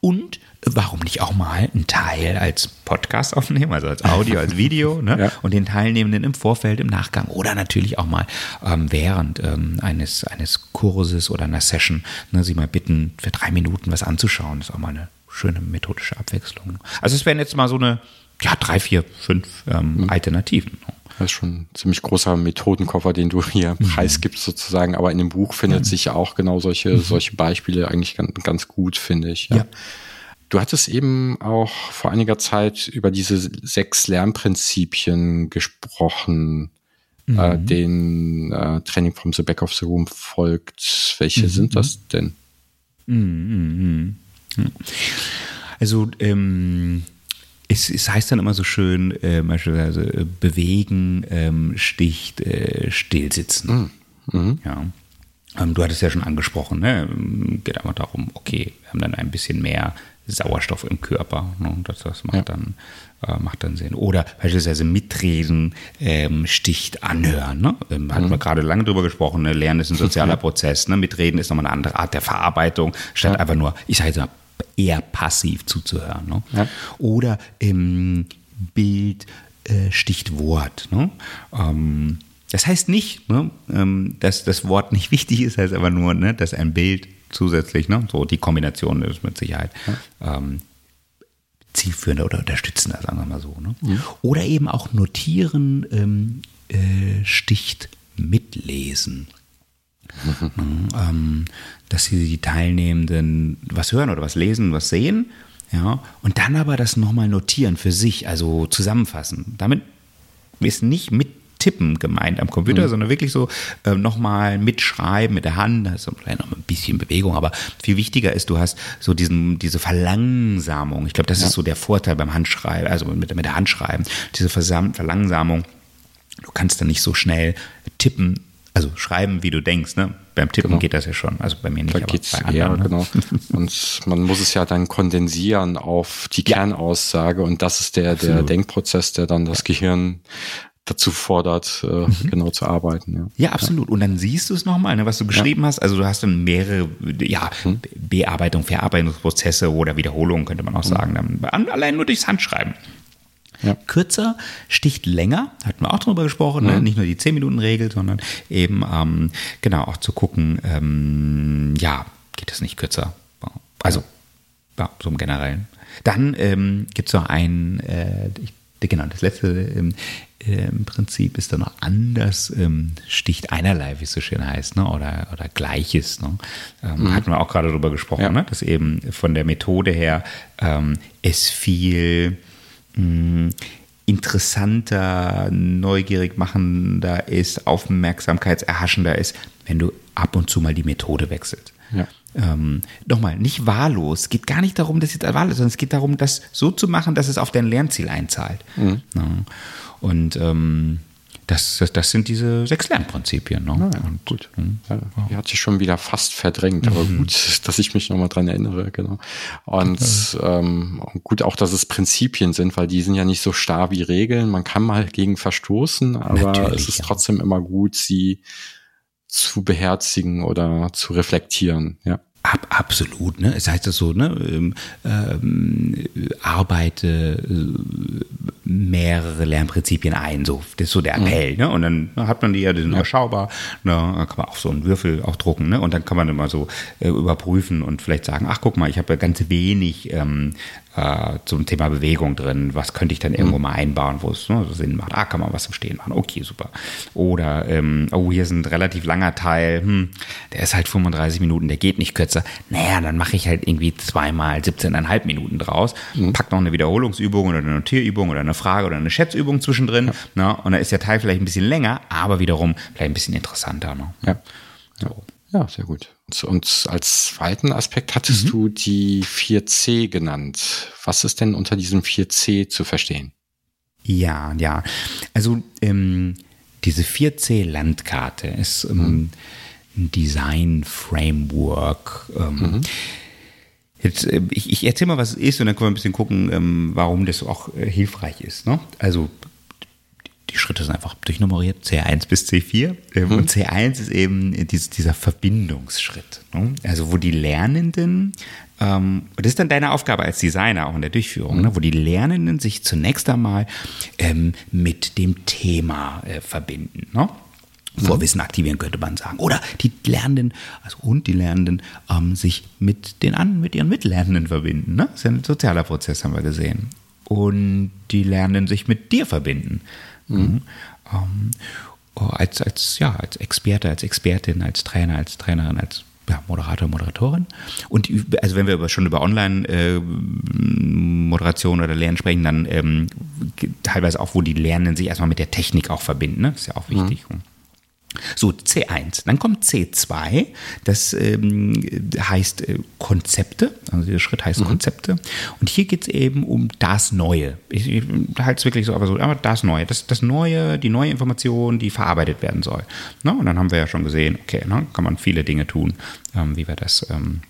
Und warum nicht auch mal einen Teil als Podcast aufnehmen, also als Audio, als Video, <laughs> ne? Ja. und den Teilnehmenden im Vorfeld, im Nachgang oder natürlich auch mal ähm, während ähm, eines, eines Kurses oder einer Session, ne, sie mal bitten, für drei Minuten was anzuschauen. Das ist auch mal eine schöne methodische Abwechslung. Also es wären jetzt mal so eine, ja, drei, vier, fünf ähm, mhm. Alternativen. Das ist schon ein ziemlich großer Methodenkoffer, den du hier mhm. preisgibst sozusagen. Aber in dem Buch findet mhm. sich ja auch genau solche, mhm. solche Beispiele eigentlich ganz, ganz gut, finde ich. Ja. ja. Du hattest eben auch vor einiger Zeit über diese sechs Lernprinzipien gesprochen, äh, mhm. äh, den äh, Training from the Back of the Room folgt. Welche mhm. sind das denn? Mhm. Also ähm, es, es, heißt dann immer so schön, äh, beispielsweise äh, bewegen, ähm, sticht, äh, stillsitzen. Mhm. mhm. Ja. Ähm, du hattest ja schon angesprochen, ne? geht einfach darum, okay, wir haben dann ein bisschen mehr Sauerstoff im Körper. Ne? Das, das macht, ja. dann, äh, macht dann Sinn. Oder beispielsweise mitreden, ähm, sticht anhören. Ne? Ähm, mhm. Hatten wir gerade lange drüber gesprochen. Ne? Lernen ist ein <laughs> sozialer Prozess. Ne? Mitreden ist nochmal eine andere Art der Verarbeitung, statt ja. einfach nur, ich sage mal, eher passiv zuzuhören. Ne? Ja. Oder im Bild äh, sticht Wort. Ne? Ähm, das heißt nicht, ne, ähm, dass das Wort nicht <laughs> wichtig ist, heißt aber nur, ne, dass ein Bild zusätzlich, ne? so die Kombination ist mit Sicherheit ja. ähm, zielführender oder unterstützender, sagen wir mal so. Ne? Ja. Oder eben auch notieren, ähm, äh, sticht mitlesen. <laughs> Mhm. ähm, dass sie die Teilnehmenden was hören oder was lesen, was sehen, ja, und dann aber das nochmal notieren für sich, also zusammenfassen. Damit ist nicht mit Tippen gemeint am Computer, mhm. sondern wirklich so äh, nochmal mitschreiben mit der Hand. Da ist vielleicht noch ein bisschen Bewegung, aber viel wichtiger ist, du hast so diesen, diese Verlangsamung. Ich glaube, das ja. ist so der Vorteil beim Handschreiben, also mit, mit der Handschreiben. Diese Verlangsamung. Du kannst dann nicht so schnell tippen, also schreiben, wie du denkst. Ne? Beim Tippen genau. geht das ja schon. Also bei mir nicht, da aber geht's, bei anderen. Ja, ne? genau. <laughs> Und man muss es ja dann kondensieren auf die ja. Kernaussage und das ist der, der Denkprozess, der dann das Gehirn dazu fordert, äh, mhm. genau zu arbeiten. Ja, ja absolut. Und dann siehst du es nochmal, ne, was du geschrieben ja. hast. Also du hast dann mehrere ja, mhm. Bearbeitung, Verarbeitungsprozesse oder Wiederholungen, könnte man auch mhm. sagen, dann allein nur durchs Handschreiben. Ja. Kürzer sticht länger, hatten wir auch drüber gesprochen, ne? Mhm. nicht nur die 10-Minuten-Regel, sondern eben ähm, genau auch zu gucken, ähm, ja, geht das nicht kürzer? Also, ja, so im Generellen. Dann ähm, gibt es noch ein, äh, ich genau, das letzte ähm, äh, im Prinzip ist dann noch anders, ähm, sticht einerlei, wie es so schön heißt, ne? oder, oder Gleiches. Ne? Ähm, mhm. Hatten wir auch gerade darüber gesprochen, ja. ne? dass eben von der Methode her ähm, es viel mh, mm, interessanter, neugierig machender ist, aufmerksamkeitserhaschender ist, wenn du ab und zu mal die Methode wechselst. Ja. ähm, nochmal, nicht wahllos. Es geht gar nicht darum, dass jetzt wahllos, sondern es geht darum, das so zu machen, dass es auf dein Lernziel einzahlt. Mhm. Ja. Und ähm, das, das, das, sind diese sechs Lernprinzipien. Ne? Ja, und, gut. Hm. Ja, die hat sich schon wieder fast verdrängt, aber mhm. gut, <laughs> dass ich mich nochmal dran erinnere, genau. Und okay. ähm, gut auch, dass es Prinzipien sind, weil die sind ja nicht so starr wie Regeln. Man kann mal gegen verstoßen, aber Natürlich, es ist ja. trotzdem immer gut, sie zu beherzigen oder zu reflektieren, ja. Ab, absolut, ne? Es heißt das so, ne? Ähm, ähm, arbeite äh, mehrere Lernprinzipien ein, so das ist so der Appell, mhm. ne? Und dann hat man die ja, die sind überschaubar, ne? Dann kann man auch so einen Würfel auch drucken, ne? Und dann kann man immer so äh, überprüfen und vielleicht sagen, ach guck mal, ich habe ja ganz wenig ähm, äh, zum Thema Bewegung drin. Was könnte ich dann irgendwo mhm. mal einbauen, wo es ne, Sinn macht? Ah, kann man was im Stehen machen. Okay, super. Oder, ähm, oh, hier ist ein relativ langer Teil. Hm, der ist halt 35 Minuten, der geht nicht kürzer. Naja, dann mache ich halt irgendwie zweimal 17,5 Minuten draus. Mhm. Pack noch eine Wiederholungsübung oder eine Notierübung oder eine Frage oder eine Schätzübung zwischendrin. Ja. Ne? Und dann ist der Teil vielleicht ein bisschen länger, aber wiederum vielleicht ein bisschen interessanter. Ne? Ja. So. Ja, sehr gut. Und als zweiten Aspekt hattest mhm. du die 4C genannt. Was ist denn unter diesem 4C zu verstehen? Ja, ja. Also ähm, diese 4C-Landkarte ist ähm, mhm. ein Design-Framework. Ähm, mhm. Jetzt, äh, ich, ich erzähle mal, was es ist und dann können wir ein bisschen gucken, ähm, warum das auch äh, hilfreich ist. Ne? Also die Schritte sind einfach durchnummeriert, C1 bis C4. Ähm, mhm. Und C1 ist eben dieser Verbindungsschritt. Ne? Also wo die Lernenden, ähm, das ist dann deine Aufgabe als Designer auch in der Durchführung, mhm. ne? wo die Lernenden sich zunächst einmal ähm, mit dem Thema äh, verbinden. Ne? Mhm. Vorwissen aktivieren könnte man sagen. Oder die Lernenden, also und die Lernenden, ähm, sich mit den an, mit ihren Mitlernenden verbinden. Ne? Das ist ja ein sozialer Prozess, haben wir gesehen. Und die Lernenden sich mit dir verbinden. Mhm. Ähm, oh, als, als, ja, als Experte, als Expertin, als Trainer, als Trainerin, als ja, Moderator, Moderatorin. Und also wenn wir über, schon über Online-Moderation äh, oder Lernen sprechen, dann ähm, teilweise auch, wo die Lernenden sich erstmal mit der Technik auch verbinden. Ne? Ist ja auch wichtig. Mhm. So, C1. Dann kommt C2. Das ähm, heißt äh, Konzepte. Also dieser Schritt heißt mhm. Konzepte. Und hier geht es eben um das Neue. Ich, ich halte es wirklich so, aber so, aber das Neue. Das, das Neue, die neue Information, die verarbeitet werden soll. Ne? Und dann haben wir ja schon gesehen, okay, ne? kann man viele Dinge tun, ähm, wie wir das ähm,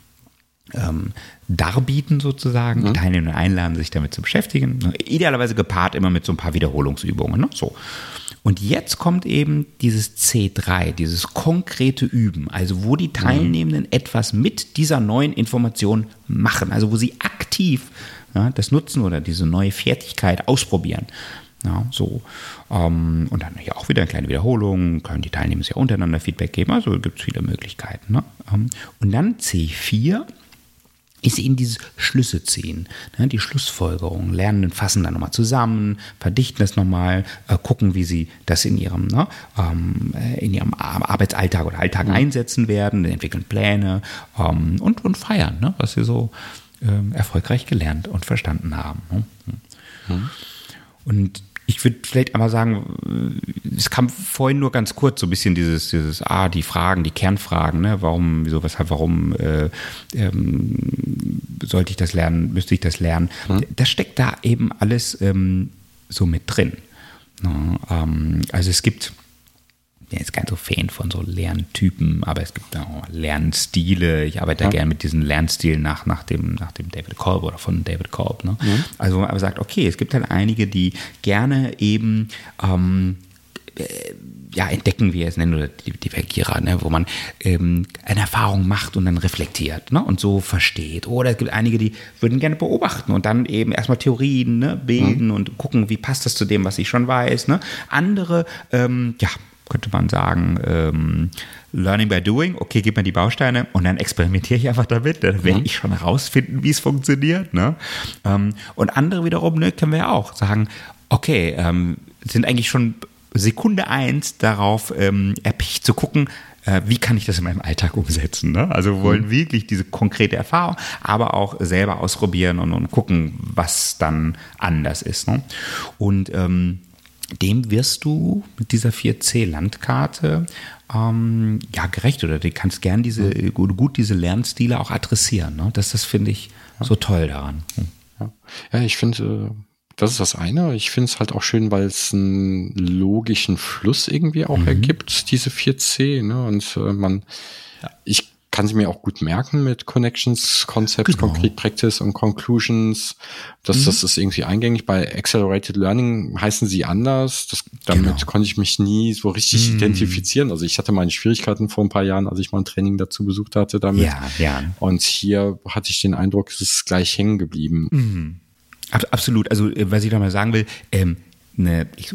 ähm, darbieten sozusagen. Mhm. Die Teilnehmer einladen, sich damit zu beschäftigen. Idealerweise gepaart immer mit so ein paar Wiederholungsübungen. Ne? So. Und jetzt kommt eben dieses C3, dieses konkrete Üben, also wo die mhm. Teilnehmenden mhm. etwas mit dieser neuen Information machen, also wo sie aktiv ja, das nutzen oder diese neue Fertigkeit ausprobieren. Ja, so. Ähm, und dann hier auch wieder eine kleine Wiederholung, können die Teilnehmer sich ja untereinander Feedback geben, also gibt es viele Möglichkeiten. Ne? Ähm, und dann C4 ist eben dieses Schlüsse ziehen, ne, die Schlussfolgerung. Lernenden fassen dann nochmal zusammen, verdichten das nochmal, äh, gucken, wie sie das in ihrem, ne, ähm, äh, in ihrem Arbeitsalltag oder Alltag mhm. einsetzen werden, entwickeln Pläne ähm, und, und feiern, ne, was sie so ähm, erfolgreich gelernt und verstanden haben. Mhm. Und ich würde vielleicht einmal sagen, es kam vorhin nur ganz kurz so ein bisschen dieses, dieses ah, die Fragen, die Kernfragen, ne? warum, wieso, weshalb, warum äh, ähm, sollte ich das lernen, müsste ich das lernen? Mhm. Das steckt da eben alles ähm, so mit drin. Ne? Ähm, also es gibt bin jetzt kein so Fan von so Lerntypen, aber es gibt auch Lernstile. Ich arbeite ja. gerne mit diesen Lernstilen nach, nach, dem, nach dem David Kolb oder von David Kolb. Ne? Mhm. Also man aber sagt, okay, es gibt halt einige, die gerne eben ähm, äh, ja, entdecken, wie er es nennt, oder die, die Vergierer, ne, wo man ähm, eine Erfahrung macht und dann reflektiert ne, und so versteht. Oder es gibt einige, die würden gerne beobachten und dann eben erstmal Theorien ne, bilden mhm. und gucken, wie passt das zu dem, was ich schon weiß. Ne. Andere, ähm, ja, könnte man sagen, ähm, Learning by Doing, okay, gib mir die Bausteine und dann experimentiere ich einfach damit. Dann werde mhm. ich schon herausfinden, wie es funktioniert. Ne? Ähm, und andere wiederum ne, können wir ja auch sagen, okay, ähm, sind eigentlich schon Sekunde eins darauf ähm, erpicht zu gucken, äh, wie kann ich das in meinem Alltag umsetzen. Ne? Also wir wollen mhm. wirklich diese konkrete Erfahrung, aber auch selber ausprobieren und, und gucken, was dann anders ist. Ne? Und ähm, dem wirst du mit dieser 4C-Landkarte ähm, ja, gerecht oder du kannst gern diese, mhm. gut diese Lernstile auch adressieren. Ne? Das, das finde ich ja. so toll daran. Hm. Ja, ja ich finde, äh, das ist das eine. Ich finde es halt auch schön, weil es einen logischen Fluss irgendwie auch mhm. ergibt, diese 4C. Ne? Und äh, man, ich kann sie mir auch gut merken mit Connections, Concepts, genau. Concrete Practice und Conclusions. Das, mhm. das ist irgendwie eingängig. Bei Accelerated Learning heißen sie anders. Das, damit genau. konnte ich mich nie so richtig mhm. identifizieren. Also ich hatte meine Schwierigkeiten vor ein paar Jahren, als ich mal ein Training dazu besucht hatte damit. Ja, ja. Und hier hatte ich den Eindruck, es ist gleich hängen geblieben. Mhm. Absolut. Also, äh, was ich da mal sagen will, ähm, eine, ich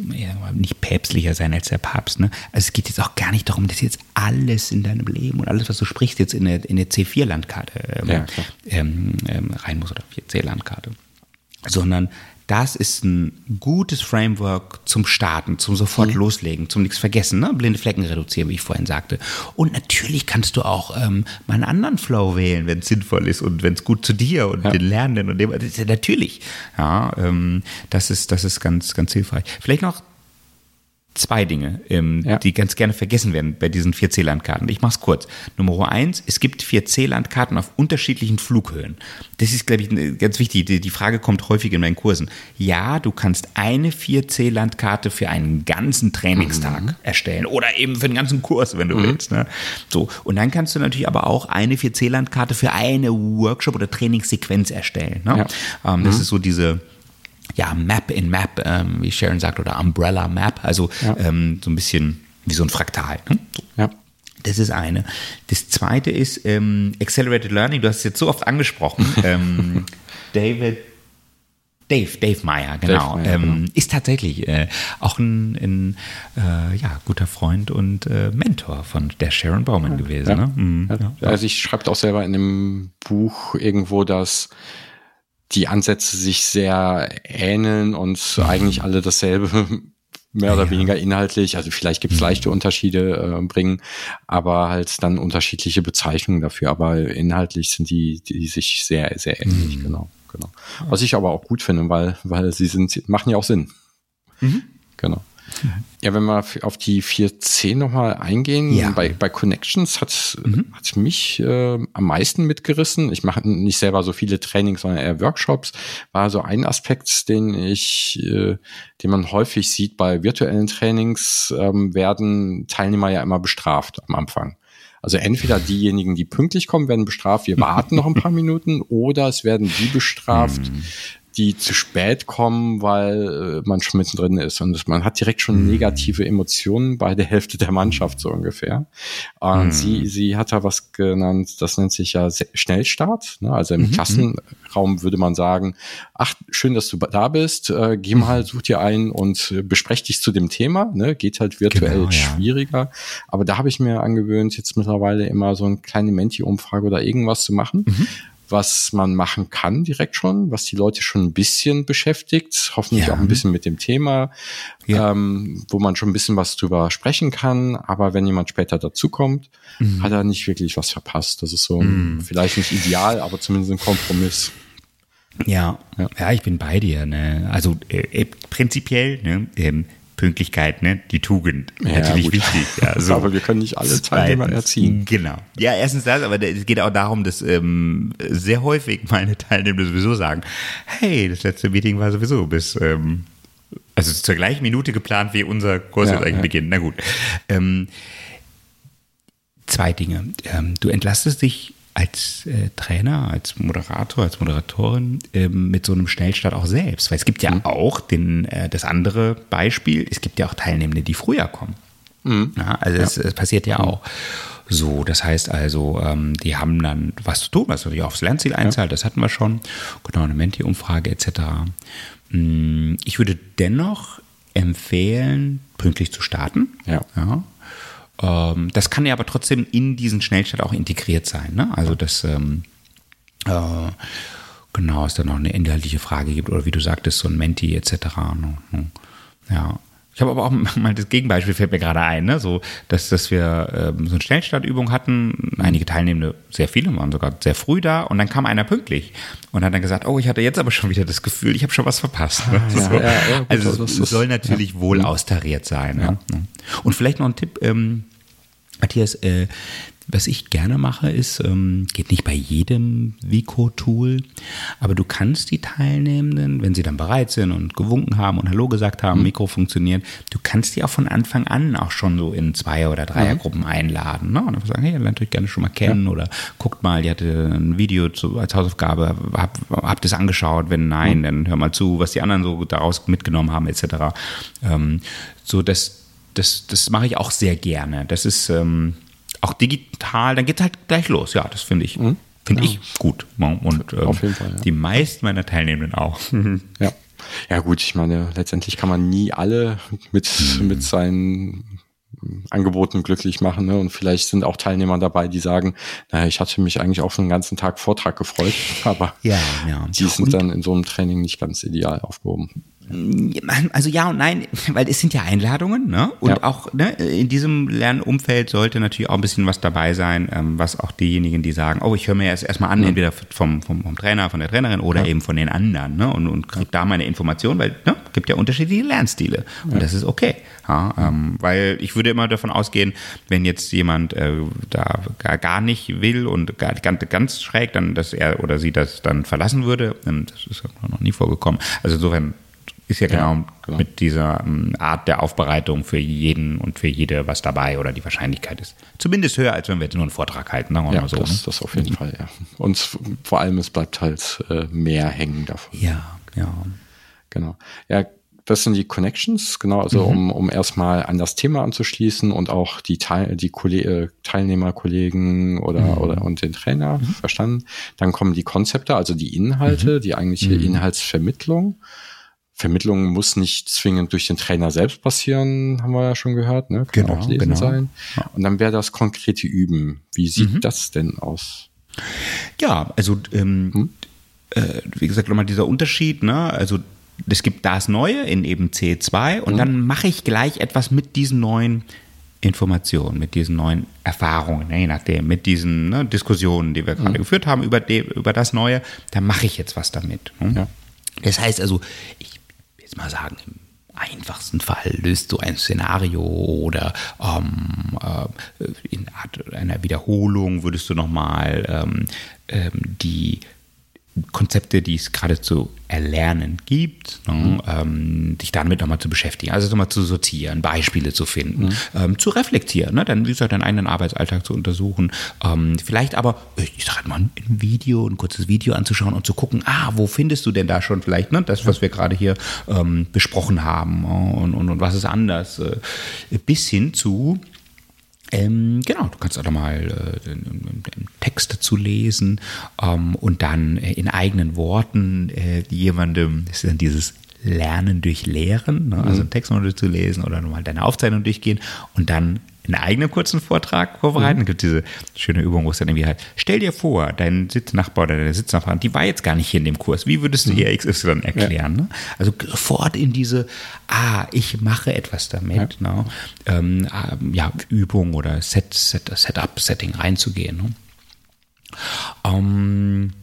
nicht päpstlicher sein als der Papst. Ne? Also es geht jetzt auch gar nicht darum, dass jetzt alles in deinem Leben und alles, was du sprichst, jetzt in eine, in eine C4-Landkarte ähm, ja, ähm, ähm, rein muss oder 4C-Landkarte. Sondern das ist ein gutes Framework zum Starten, zum sofort mhm. loslegen, zum nichts vergessen, ne? blinde Flecken reduzieren, wie ich vorhin sagte. Und natürlich kannst du auch ähm, mal einen anderen Flow wählen, wenn es sinnvoll ist und wenn es gut zu dir und ja. den Lernenden und dem, das ist ja natürlich. Ja, ähm, das ist, das ist ganz, ganz hilfreich. Vielleicht noch zwei Dinge, ähm, ja. die ganz gerne vergessen werden bei diesen 4C-Landkarten. Ich mache es kurz. Nummer eins, es gibt 4C-Landkarten auf unterschiedlichen Flughöhen. Das ist, glaube ich, ganz wichtig. Die, die, Frage kommt häufig in meinen Kursen. Ja, du kannst eine 4C-Landkarte für einen ganzen Trainingstag mhm. erstellen oder eben für einen ganzen Kurs, wenn du mhm. willst. Ne? So. Und dann kannst du natürlich aber auch eine 4C-Landkarte für eine Workshop- oder Trainingssequenz erstellen. Ne? Ja. Ähm, das mhm. ist so diese ja, Map in Map, ähm, wie Sharon sagt, oder Umbrella Map, also ja. ähm, so ein bisschen wie so ein Fraktal. Ne? So. Ja. Das ist eine. Das zweite ist ähm, Accelerated Learning. Du hast es jetzt so oft angesprochen. <laughs> ähm, David Dave, Dave Meyer, genau. Dave Meyer, ähm, genau. Ist tatsächlich äh, auch ein, ein äh, ja, guter Freund und äh, Mentor von der Sharon Bauman ja, gewesen. Ja. Ne? Mhm, ja. Also ich schreibe auch selber in dem Buch irgendwo, dass die Ansätze sich sehr ähneln und eigentlich alle dasselbe <laughs> mehr oder ja. weniger inhaltlich, also vielleicht gibt es mhm. leichte Unterschiede äh, bringen, aber halt dann unterschiedliche Bezeichnungen dafür. Aber inhaltlich sind die, die sich sehr, sehr ähnlich, mhm. genau, genau. Was ich aber auch gut finde, weil, weil sie sind, machen ja auch Sinn. Mhm. Genau. Ja, wenn wir auf die 4C nochmal eingehen, ja. bei, bei Connections hat, mhm. hat mich äh, am meisten mitgerissen. Ich mache nicht selber so viele Trainings, sondern eher Workshops. War so ein Aspekt, den ich, äh, den man häufig sieht bei virtuellen Trainings, ähm, werden Teilnehmer ja immer bestraft am Anfang. Also entweder diejenigen, die pünktlich kommen, werden bestraft, wir warten noch ein paar <laughs> Minuten, oder es werden die bestraft, mhm die zu spät kommen, weil äh, man schon mittendrin ist. Und man hat direkt schon mhm. negative Emotionen bei der Hälfte der Mannschaft so ungefähr. Und mm. sie, sie hat da was genannt, das nennt sich ja Schnellstart. Ne? Also im mhm. Klassenraum würde man sagen, ach, schön, dass du da bist, äh, geh mal, mhm. such dir ein und äh, besprech dich zu dem Thema. Ne? Geht halt virtuell genau, ja. schwieriger. Aber da habe ich mir angewöhnt, jetzt mittlerweile immer so eine kleine Menti-Umfrage oder irgendwas zu machen. Mhm was man machen kann direkt schon, was die Leute schon ein bisschen beschäftigt, hoffentlich ja. auch ein bisschen mit dem Thema, ja. ähm, wo man schon ein bisschen was drüber sprechen kann. Aber wenn jemand später dazukommt, mhm. hat er nicht wirklich was verpasst. Das ist so mhm. vielleicht nicht ideal, aber zumindest ein Kompromiss. Ja, ja, ja, ich bin bei dir. Ne? Also äh, äh prinzipiell, ne? Ähm, Pünktlichkeit, ne? Die Tugend. Ja, Natürlich gut. wichtig. Ja, <laughs> so. aber wir können nicht alle Teilnehmer erziehen. Genau. Ja, erstens das, aber es geht auch darum, dass ähm, sehr häufig meine Teilnehmer sowieso sagen, hey, das letzte Meeting war sowieso bis ähm, also zur gleichen Minute geplant, wie unser Kurs ja, jetzt eigentlich ja. beginnt. Na gut. Ähm, zwei Dinge. Ähm, du entlastest dich als äh, Trainer, als Moderator, als Moderatorin ähm, mit so einem Schnellstart auch selbst. Weil es gibt ja mhm. auch den, äh, das andere Beispiel, es gibt ja auch Teilnehmende, die früher kommen. Mhm. Ja, also es, es, passiert ja mhm. auch. So, das heißt also, ähm, die haben dann was zu tun, was natürlich aufs Lernziel einzahlt, ja. das hatten wir schon. Genau, eine Menti-Umfrage etc. Mm, ich würde dennoch empfehlen, pünktlich zu starten. Ja. ja. Ähm, das kann ja aber trotzdem in diesen Schnellstart auch integriert sein. Ne? Also das ähm, äh, genau, es da noch eine inhaltliche Frage gibt oder wie du sagtest, so ein Menti etc. Ne? ne? Ja. Ich habe aber auch <laughs> mal das Gegenbeispiel fällt mir gerade ein, ne? so dass, dass wir ähm, so eine Schnellstartübung hatten. Einige Teilnehmende, sehr viele waren sogar sehr früh da und dann kam einer pünktlich und hat dann gesagt, oh, ich hatte jetzt aber schon wieder das Gefühl, ich habe schon was verpasst. Ne? Ja, so. ja, ja, also es soll natürlich wohl austariert sein. Ne? Und vielleicht noch ein Tipp, ähm, Matthias, äh, was ich gerne mache, ist, ähm, geht nicht bei jedem Vico-Tool, aber du kannst die Teilnehmenden, wenn sie dann bereit sind und gewunken haben und Hallo gesagt haben, mhm. Mikro funktioniert, du kannst die auch von Anfang an auch schon so in Zweier- oder Dreiergruppen mhm. einladen. Ne? Und einfach sagen, hey, lernt euch gerne schon mal kennen ja. oder guckt mal, ihr hatte ein Video zu, als Hausaufgabe, hab, habt es angeschaut, wenn nein, mhm. dann hör mal zu, was die anderen so daraus mitgenommen haben, etc. Ähm, so, das, das, das mache ich auch sehr gerne. Das ist, ähm, auch digital, dann geht es halt gleich los. Ja, das finde ich, mhm. finde ja. ich gut. Und ähm, Auf jeden Fall, ja. die meisten meiner Teilnehmenden auch. <laughs> Ja. Ja, gut, ich meine, letztendlich kann man nie alle mit, mhm. mit seinen Angeboten glücklich machen. Ne? Und vielleicht sind auch Teilnehmer dabei, die sagen, naja, ich hatte mich eigentlich auf einen ganzen Tag Vortrag gefreut, <laughs> aber ja, ja. die sind und dann in so einem Training nicht ganz ideal aufgehoben. Also ja und nein, <laughs> weil es sind ja Einladungen, ne? Und ja. auch ne, in diesem Lernumfeld sollte natürlich auch ein bisschen was dabei sein, ähm, was auch diejenigen, die sagen, oh, ich höre mir erst erstmal an, ja. entweder vom, vom, vom, Trainer, von der Trainerin oder ja. eben von den anderen, ne? Und, und kriege da meine Informationen, weil ne, gibt ja unterschiedliche Lernstile. Und das ist okay. Ähm, weil ich würde immer davon ausgehen, wenn jetzt jemand äh, da gar, gar nicht will und gar, ganz, ganz schräg, dann, dass er oder sie das dann verlassen würde. Ähm, das ist noch nie vorgekommen. Also insofern ist ja genau, ja, genau. mit dieser ähm, Art der Aufbereitung für jeden und für jede was dabei oder die Wahrscheinlichkeit ist zumindest höher, als wenn wir jetzt nur einen Vortrag halten. Sagen wir ja, mal so, das, ne? das auf jeden Fall, ja. Und vor allem, es bleibt halt äh, mehr hängen davon. Ja, ja. Genau. Ja, das sind die Connections, genau, also mhm. um, um erstmal an das Thema anzuschließen und auch die, Teil, die Kolle äh, Teilnehmerkollegen oder, mhm. oder und den Trainer mhm. verstanden. Dann kommen die Konzepte, also die Inhalte, mhm. die eigentliche mhm. Inhaltsvermittlung. Vermittlung muss nicht zwingend durch den Trainer selbst passieren, haben wir ja schon gehört, ne? Kann genau, genau. sein. Und dann wäre das konkrete Üben. Wie sieht mhm. das denn aus? Ja, also ähm, hm? äh, wie gesagt, nochmal dieser Unterschied, ne? Also es gibt das Neue in eben C2 und mhm. dann mache ich gleich etwas mit diesen neuen Informationen, mit diesen neuen Erfahrungen, ne? je nachdem, mit diesen ne, Diskussionen, die wir gerade mhm. geführt haben über, de, über das Neue, da mache ich jetzt was damit. Ne? Ja. Das heißt also, ich mal sagen, im einfachsten Fall löst du ein Szenario oder ähm, äh, in einer Wiederholung würdest du nochmal ähm, ähm, die Konzepte, die es gerade zu erlernen gibt, ne, mhm. ähm, dich damit nochmal zu beschäftigen, also nochmal zu sortieren, Beispiele zu finden, mhm. ähm, zu reflektieren, ne, dann wie gesagt deinen eigenen Arbeitsalltag zu untersuchen, ähm, vielleicht aber, ich sag mal, ein Video, ein kurzes Video anzuschauen und zu gucken, ah, wo findest du denn da schon vielleicht ne, das, was wir gerade hier ähm, besprochen haben und, und, und was ist anders, äh, bis hin zu ähm, genau, du kannst auch nochmal äh, Text dazu lesen ähm, und dann äh, in eigenen Worten äh, jemandem, das ist dann dieses Lernen durch Lehren, ne? also mhm. einen Text nochmal durchzulesen oder nochmal deine Aufzeichnung durchgehen und dann einen eigenen kurzen Vortrag vorbereiten. Mhm. Es gibt diese schöne Übung, wo es dann irgendwie halt, stell dir vor, dein Sitznachbar oder deine Sitznachbarin, die war jetzt gar nicht hier in dem Kurs. Wie würdest du mhm. ihr XY erklären? Ja. Ne? Also sofort in diese, ah, ich mache etwas damit, ja, ne? ähm, ja Übung oder Set, Set, Setup, Setting reinzugehen. Ne? Ähm,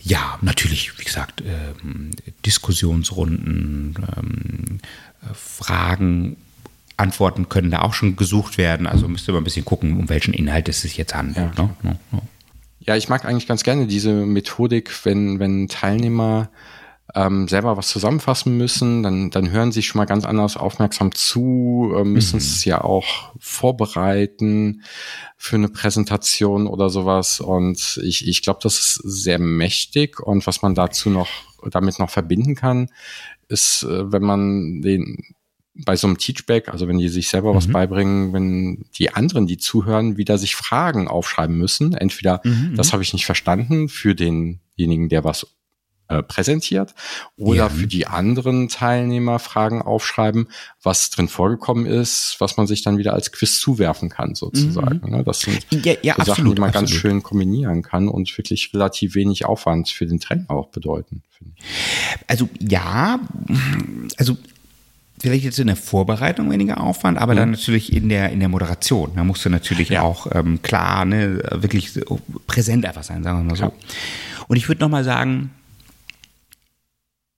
ja, natürlich, wie gesagt, ähm, Diskussionsrunden, ähm, äh, Fragen Antworten können da auch schon gesucht werden. Also müsste man ein bisschen gucken, um welchen Inhalt es sich jetzt handelt. Ja, ne? ja ich mag eigentlich ganz gerne diese Methodik, wenn, wenn Teilnehmer ähm, selber was zusammenfassen müssen, dann, dann hören sie schon mal ganz anders aufmerksam zu, äh, müssen mhm. es ja auch vorbereiten für eine Präsentation oder sowas. Und ich, ich glaube, das ist sehr mächtig. Und was man dazu noch, damit noch verbinden kann, ist, äh, wenn man den bei so einem Teachback, also wenn die sich selber mhm. was beibringen, wenn die anderen, die zuhören, wieder sich Fragen aufschreiben müssen. Entweder, mhm. das mhm. habe ich nicht verstanden, für denjenigen, der was äh, präsentiert, oder ja. für die anderen Teilnehmer Fragen aufschreiben, was drin vorgekommen ist, was man sich dann wieder als Quiz zuwerfen kann, sozusagen. Mhm. Ne? Das sind ja, ja, so Sachen, die man absolut. ganz schön kombinieren kann und wirklich relativ wenig Aufwand für den Trainer auch bedeuten. Also ja, also vielleicht jetzt in der Vorbereitung weniger Aufwand, aber mhm. dann natürlich in der, in der Moderation. Da musst du natürlich ja. auch ähm, klar, ne, wirklich präsent einfach sein, sagen wir mal so. Ja. Und ich würde nochmal sagen,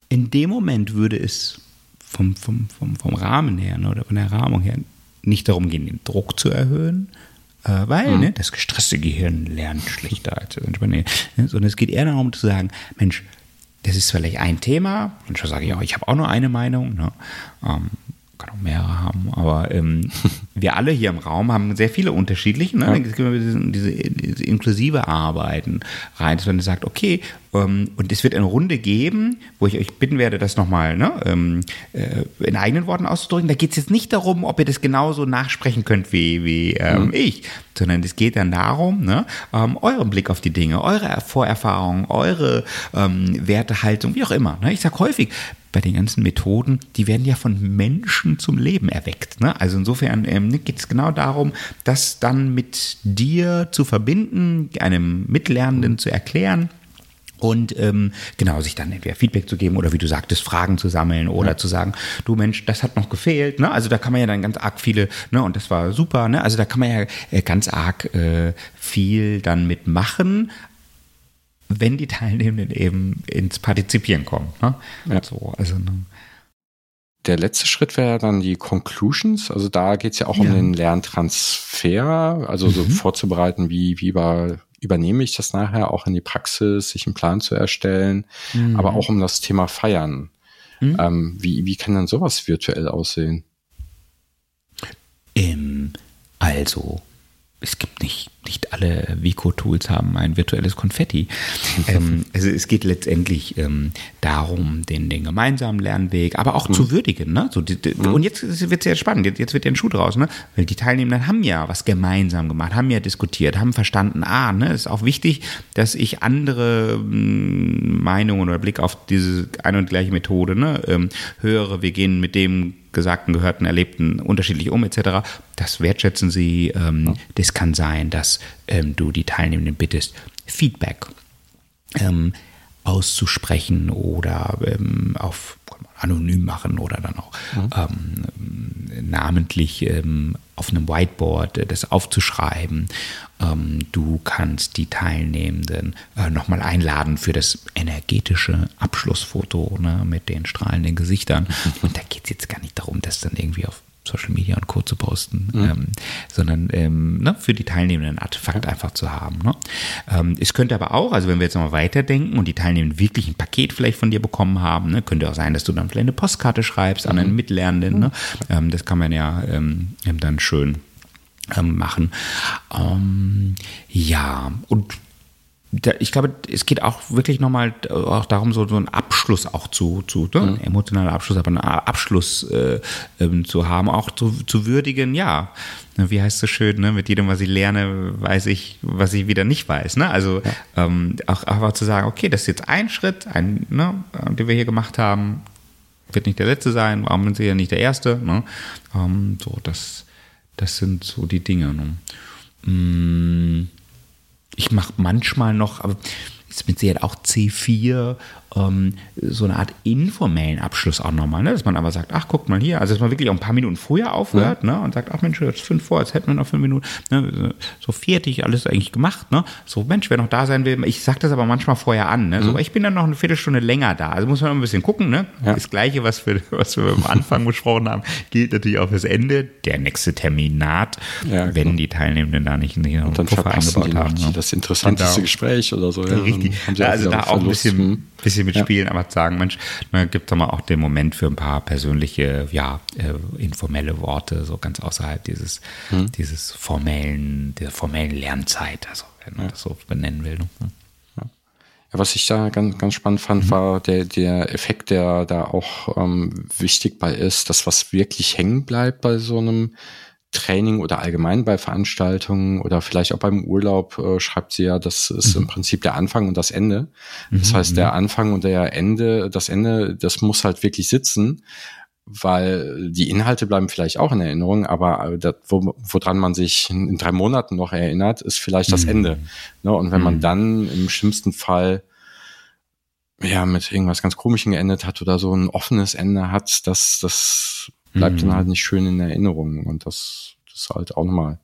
in dem Moment würde es vom, vom, vom, vom Rahmen her ne, oder von der Rahmung her nicht darum gehen, den Druck zu erhöhen, äh, weil mhm. ne, das gestresste Gehirn lernt schlechter als das entspannte. Ne? Sondern es geht eher darum zu sagen, Mensch, das ist vielleicht ein Thema. Und schon sage ich auch, ich habe auch nur eine Meinung. Ne? Ähm, kann auch mehrere haben, aber ähm, <laughs> wir alle hier im Raum haben sehr viele unterschiedliche. Ne? Ja. Diese, diese, diese, inklusive Arbeiten rein, dass man sagt, okay, ähm, und es wird eine Runde geben, wo ich euch bitten werde, das nochmal ne, ähm, äh, in eigenen Worten auszudrücken. Da geht es jetzt nicht darum, ob ihr das genauso nachsprechen könnt wie, wie ähm, mhm. ich, sondern es geht dann darum, ne, ähm, euren Blick auf die Dinge, eure Vorerfahrungen, eure ähm, Wertehaltung, wie auch immer. Ne? Ich sage häufig, bei den ganzen Methoden, die werden ja von Menschen zum Leben erweckt. Ne? Also insofern ähm, geht es genau darum, das dann mit dir zu verbinden, einem Mitlernenden zu erklären und ähm, genau sich dann entweder Feedback zu geben oder wie du sagtest Fragen zu sammeln oder ja. zu sagen du Mensch das hat noch gefehlt ne also da kann man ja dann ganz arg viele ne und das war super ne also da kann man ja äh, ganz arg äh, viel dann mitmachen wenn die Teilnehmenden eben ins Partizipieren kommen. Ne? Ja. So, also, ne? Der letzte Schritt wäre dann die Conclusions. Also da geht es ja auch ja. um den Lerntransfer, also mhm. so vorzubereiten, wie, wie über, übernehme ich das nachher auch in die Praxis, sich einen Plan zu erstellen, mhm. aber auch um das Thema Feiern. Mhm. Ähm, wie, wie kann dann sowas virtuell aussehen? Ähm, also es gibt nicht, nicht alle Vico-Tools haben ein virtuelles Konfetti. ähm, also es geht letztendlich ähm, darum, den, den gemeinsamen Lernweg, aber auch mhm. zu würdigen. Ne? So, die, die, mhm. Und jetzt wird es ja spannend, jetzt, jetzt wird ja ein Schuh draus, ne? weil die Teilnehmenden haben ja was gemeinsam gemacht, haben ja diskutiert, haben verstanden, ah, ne, ist auch wichtig, dass ich andere hm, Meinungen oder Blick auf diese eine und gleiche Methode ne, ähm, höre. Wir gehen mit dem Gesagten, Gehörten, Erlebten unterschiedlich um etc. Das wertschätzen sie. Ähm, ja. Das kann sein, dass ähm, du die Teilnehmenden bittest, Feedback ähm, auszusprechen oder ähm, auf anonym machen oder dann auch ja. Ähm, namentlich ähm, auf einem Whiteboard äh, das aufzuschreiben. Ähm, du kannst die Teilnehmenden äh, nochmal einladen für das energetische Abschlussfoto ne, mit den strahlenden Gesichtern. <laughs> Und da geht es jetzt gar nicht darum, das dann irgendwie auf Social Media und Co. zu posten, mhm. ähm, sondern ähm, ne, für die Teilnehmenden ein Artefakt ja. einfach zu haben. Ne? Ähm, es könnte aber auch, also wenn wir jetzt nochmal weiterdenken und die Teilnehmenden wirklich ein Paket vielleicht von dir bekommen haben, ne, könnte auch sein, dass du dann vielleicht eine Postkarte schreibst mhm. an einen Mitlernenden. Ne? Mhm. Ähm, das kann man ja ähm, dann schön ähm, machen. ja, und ich glaube, es geht auch wirklich nochmal auch darum, so, so einen Abschluss auch zu, zu ne? mhm. emotionaler Abschluss, aber einen Abschluss äh, ähm, zu haben, auch zu, zu würdigen, ja, wie heißt es so schön, ne? mit jedem, was ich lerne, weiß ich, was ich wieder nicht weiß. Ne? Also ja. ähm, auch einfach zu sagen, okay, das ist jetzt ein Schritt, ein, ne, den wir hier gemacht haben, wird nicht der letzte sein, warum sind sie ja nicht der erste. Ne? Ähm, so, das, das sind so die Dinge. Ne? Mm ich mache manchmal noch, aber ist mit Sicherheit auch C4 ähm, so eine Art informellen Abschluss auch nochmal, ne? dass man aber sagt, ach, guckt mal hier, also dass man wirklich auch ein paar Minuten früher aufhört ja. ne? und sagt, ach Mensch, jetzt fünf vor, jetzt hätten wir noch fünf Minuten, ne? so fertig, alles eigentlich gemacht, ne? so Mensch, wer noch da sein will, ich sage das aber manchmal vorher an, ne? so, mhm. ich bin dann noch eine Viertelstunde länger da, also muss man ein bisschen gucken, ne? Ja. das Gleiche, was wir, was wir am Anfang <laughs> besprochen haben, gilt natürlich auch fürs Ende, der nächste Terminat, ja, wenn genau. die Teilnehmenden da nicht, nicht und dann Puffer eingebaut haben. Ne? Das interessanteste genau. Gespräch oder so. Ja, Richtig, also da auch ein bisschen, bisschen mitspielen, aber sagen, sagen, Mensch, ne, gibt doch mal auch den Moment für ein paar persönliche, ja, äh, informelle Worte, so ganz außerhalb dieses, mhm. dieses formellen, der formellen Lernzeit, also wenn man ja. das so benennen will. Ne? Ja. Was ich da ganz, ganz spannend fand, mhm. war der, der Effekt, der da auch ähm, wichtig bei ist, dass was wirklich hängen bleibt bei so einem Training oder allgemein bei Veranstaltungen oder vielleicht auch beim Urlaub äh, schreibt sie ja, das ist mhm. im Prinzip der Anfang und das Ende. Das mhm. heißt, der mhm. Anfang und der Ende, das Ende, das muss halt wirklich sitzen, weil die Inhalte bleiben vielleicht auch in Erinnerung, aber äh, das, wo, woran man sich in drei Monaten noch erinnert, ist vielleicht das mhm. Ende. Ne? Und wenn man mhm. dann im schlimmsten Fall ja mit irgendwas ganz Komischem geendet hat oder so ein offenes Ende hat, das, das bleibt mhm. dann halt nicht schön in Erinnerung. Und das, das ist halt auch nochmal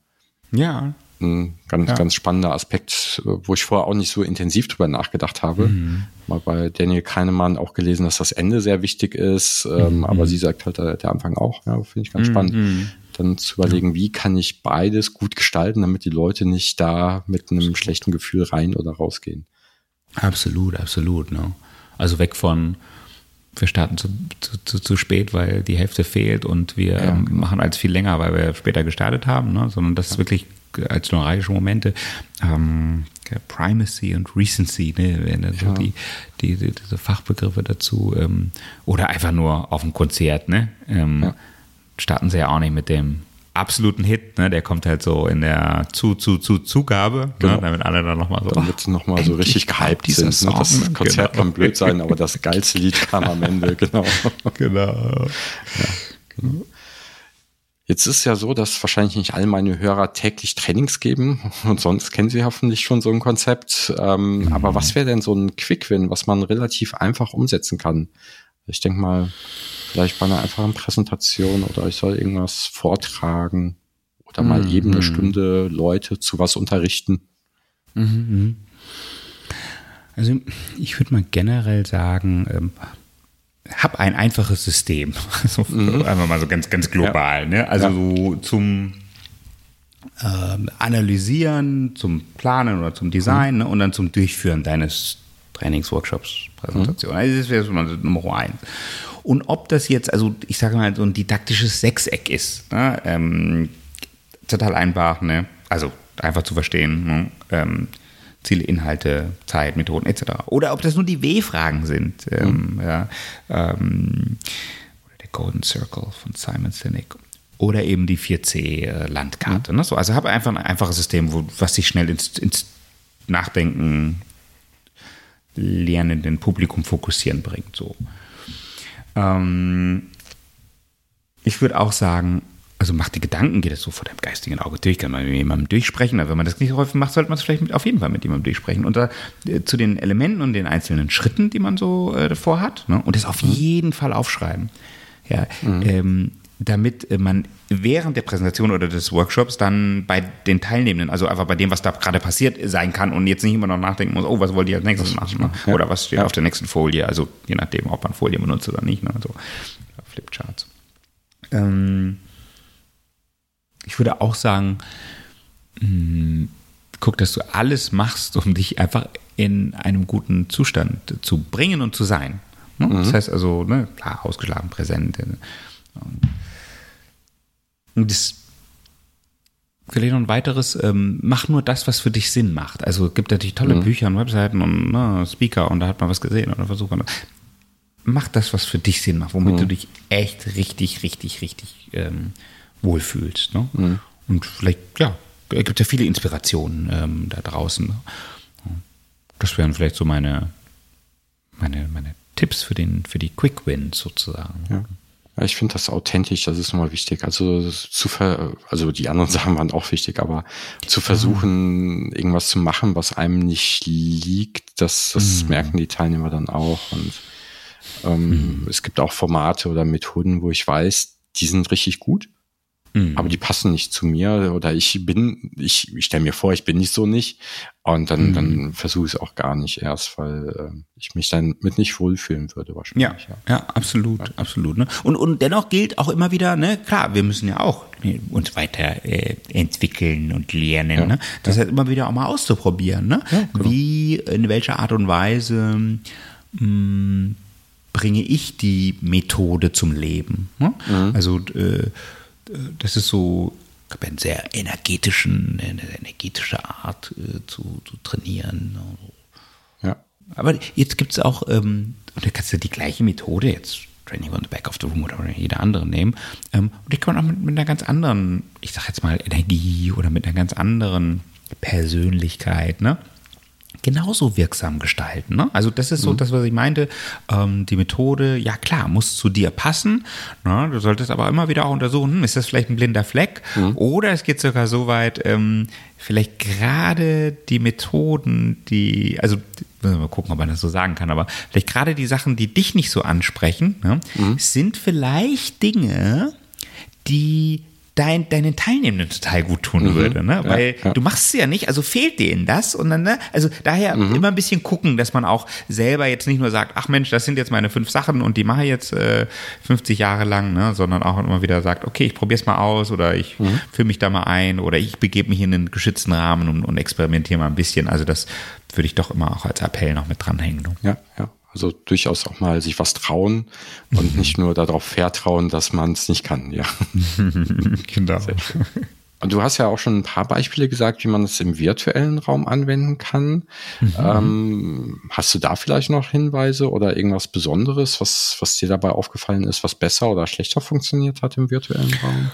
ja. ein ganz, ja. ganz spannender Aspekt, wo ich vorher auch nicht so intensiv drüber nachgedacht habe. Mhm. Mal bei Daniel Kahnemann auch gelesen, dass das Ende sehr wichtig ist, ähm, mhm. aber sie sagt halt der, der Anfang auch. Ja, finde ich ganz mhm. spannend. dann zu überlegen, wie kann ich beides gut gestalten, damit die Leute nicht da mit einem schlechten Gefühl rein oder rausgehen. Absolut, absolut. Ne? Also weg von, wir starten zu, zu, zu, zu spät, weil die Hälfte fehlt und wir ja, genau. machen als viel länger, weil wir später gestartet haben, ne? sondern das ist wirklich als neuralgische Momente. Ähm, Primacy und Recency, ne, wären so ja. die, die, die, diese Fachbegriffe dazu. Ähm, oder einfach nur auf dem Konzert, ne? Ähm, ja. Starten sie ja auch nicht mit dem absoluten Hit, ne? Der kommt halt so in der zu, zu, zu Zugabe, ne? genau. ne? damit alle dann nochmal so. Damit nochmal so richtig gehypt sind. Song, ne? Das Konzert genau. kann blöd sein, aber das geilste Lied kam am Ende, <laughs> genau. genau. Ja, genau. Jetzt ist ja so, dass wahrscheinlich nicht all meine Hörer täglich Trainings geben und sonst kennen sie hoffentlich schon so ein Konzept. Ähm, mhm. Aber was wäre denn so ein Quick-Win, was man relativ einfach umsetzen kann? Ich denke mal, vielleicht bei einer einfachen Präsentation oder ich soll irgendwas vortragen oder mal mhm. eben eine Stunde Leute zu was unterrichten. Mhm. mhm. Also ich würde mal generell sagen, ähm, hab ein einfaches System. <laughs> Also mhm. Einfach mal so ganz, ganz global. Ja. Ne? Also ja. so zum ähm, Analysieren, zum Planen oder zum Design mhm. ne? und dann zum Durchführen deines Trainingsworkshops, Präsentation. Mhm. Also das wäre so Nummer eins. Und ob das jetzt, also ich sage mal, so ein didaktisches Sechseck ist, ne? ähm, total einfach, ne? also einfach zu verstehen. Ne? Ähm, Ziele, Inhalte, Zeit, Methoden etc. Oder ob das nur die W-Fragen sind. Ähm, mhm. ja, ähm, oder der Golden Circle von Simon Sinek. Oder eben die 4C-Landkarte. Äh, mhm. Ne? So, also habe einfach ein einfaches System, wo, was sich schnell ins, ins Nachdenken, lernenden Publikum fokussieren bringt. So. Ähm, ich würde auch sagen, also macht die Gedanken, geht es so vor deinem geistigen Auge durch, kann man mit jemandem durchsprechen. Aber wenn man das nicht so häufig macht, sollte man es vielleicht mit, auf jeden Fall mit jemandem durchsprechen. Und da, äh, zu den Elementen und den einzelnen Schritten, die man so äh, vorhat, ne? und das auf mhm. jeden Fall aufschreiben. Ja, mhm. ähm, damit äh, man während der Präsentation oder des Workshops dann bei den Teilnehmenden, also einfach bei dem, was da gerade passiert sein kann und jetzt nicht immer noch nachdenken muss, oh, was wollt ihr als nächstes machen? Ne? Ja. Oder was steht ja. auf der nächsten Folie? Also je nachdem, ob man Folien benutzt oder nicht. Ne? Also Flipcharts. Ähm, ich würde auch sagen, mh, hm, guck, dass du alles machst, um dich einfach in einem guten Zustand zu bringen und zu sein. Ne? Mhm. Das heißt also, ne, klar, ausgeschlafen, präsent. Äh, und das vielleicht noch ein weiteres, ähm, mach nur das, was für dich Sinn macht. Also es gibt natürlich tolle mhm. Bücher und Webseiten und ne, Speaker und da hat man was gesehen oder versucht Mach das, was für dich Sinn macht, womit mhm. du dich echt richtig, richtig, richtig ähm, wohlfühlst. Ne? Mhm. Und vielleicht, ja, es gibt ja viele Inspirationen ähm, da draußen. Das wären vielleicht so meine, meine, meine Tipps für, den, für die Quick Wins sozusagen. Ja. Ich finde das authentisch, das ist nochmal wichtig. Also zu ver also die anderen <laughs> Sachen waren auch wichtig, aber zu versuchen, irgendwas zu machen, was einem nicht liegt, das, das mhm. merken die Teilnehmer dann auch. Und ähm, mhm. es gibt auch Formate oder Methoden, wo ich weiß, die sind richtig gut. Mhm. Aber die passen nicht zu mir oder ich bin, ich, ich stelle mir vor, ich bin nicht so nicht. Und dann, mhm. dann versuche ich es auch gar nicht erst, weil äh, ich mich dann mit nicht wohlfühlen würde wahrscheinlich. Ja, ja, ja absolut, ja. absolut. Ne? Und, und dennoch gilt auch immer wieder, ne, klar, wir müssen ja auch uns weiter äh, entwickeln und lernen. Ja. Ne? Das heißt immer wieder auch mal auszuprobieren. Ne? Genau. Wie, in welcher Art und Weise mh, mm, bringe ich die Methode zum Leben? Ne? Mhm. Also äh, das ist so eine sehr energetischen, eine energetische Art äh, zu, zu trainieren. Ja. Aber jetzt gibt es auch, ähm, und da kannst du die gleiche Methode jetzt Training on the Back of the Room oder jeder andere nehmen. Ähm, und die kann man auch mit, mit einer ganz anderen, ich sag jetzt mal Energie oder mit einer ganz anderen Persönlichkeit, ne? Genauso wirksam gestalten. Ne? Also das ist so mhm. das, was ich meinte. Ähm, die Methode, ja klar, muss zu dir passen. Ne? Du solltest aber immer wieder auch untersuchen, hm, ist das vielleicht ein blinder Fleck? Mhm. Oder es geht sogar so weit, ähm, vielleicht gerade die Methoden, die, also mal gucken, ob man das so sagen kann, aber vielleicht gerade die Sachen, die dich nicht so ansprechen, ne, mhm. sind vielleicht Dinge, die dein, deinen Teilnehmenden total gut tun mhm. würde, ne? Weil ja, ja. du machst es ja nicht, also fehlt denen das und dann, ne? Also daher mhm. immer ein bisschen gucken, dass man auch selber jetzt nicht nur sagt, ach Mensch, das sind jetzt meine fünf Sachen und die mache ich jetzt äh, 50 Jahre lang, ne? Sondern auch immer wieder sagt, okay, ich probiere es mal aus oder ich mhm. fühle mich da mal ein oder ich begebe mich in einen geschützten Rahmen und, und experimentiere mal ein bisschen. Also das würde ich doch immer auch als Appell noch mit dranhängen. Ja, ja. Also durchaus auch mal sich was trauen und nicht nur darauf vertrauen, dass man es nicht kann, ja. <laughs> genau. Und du hast ja auch schon ein paar Beispiele gesagt, wie man es im virtuellen Raum anwenden kann. Mhm. Ähm, hast du da vielleicht noch Hinweise oder irgendwas Besonderes, was, was dir dabei aufgefallen ist, was besser oder schlechter funktioniert hat im virtuellen Raum?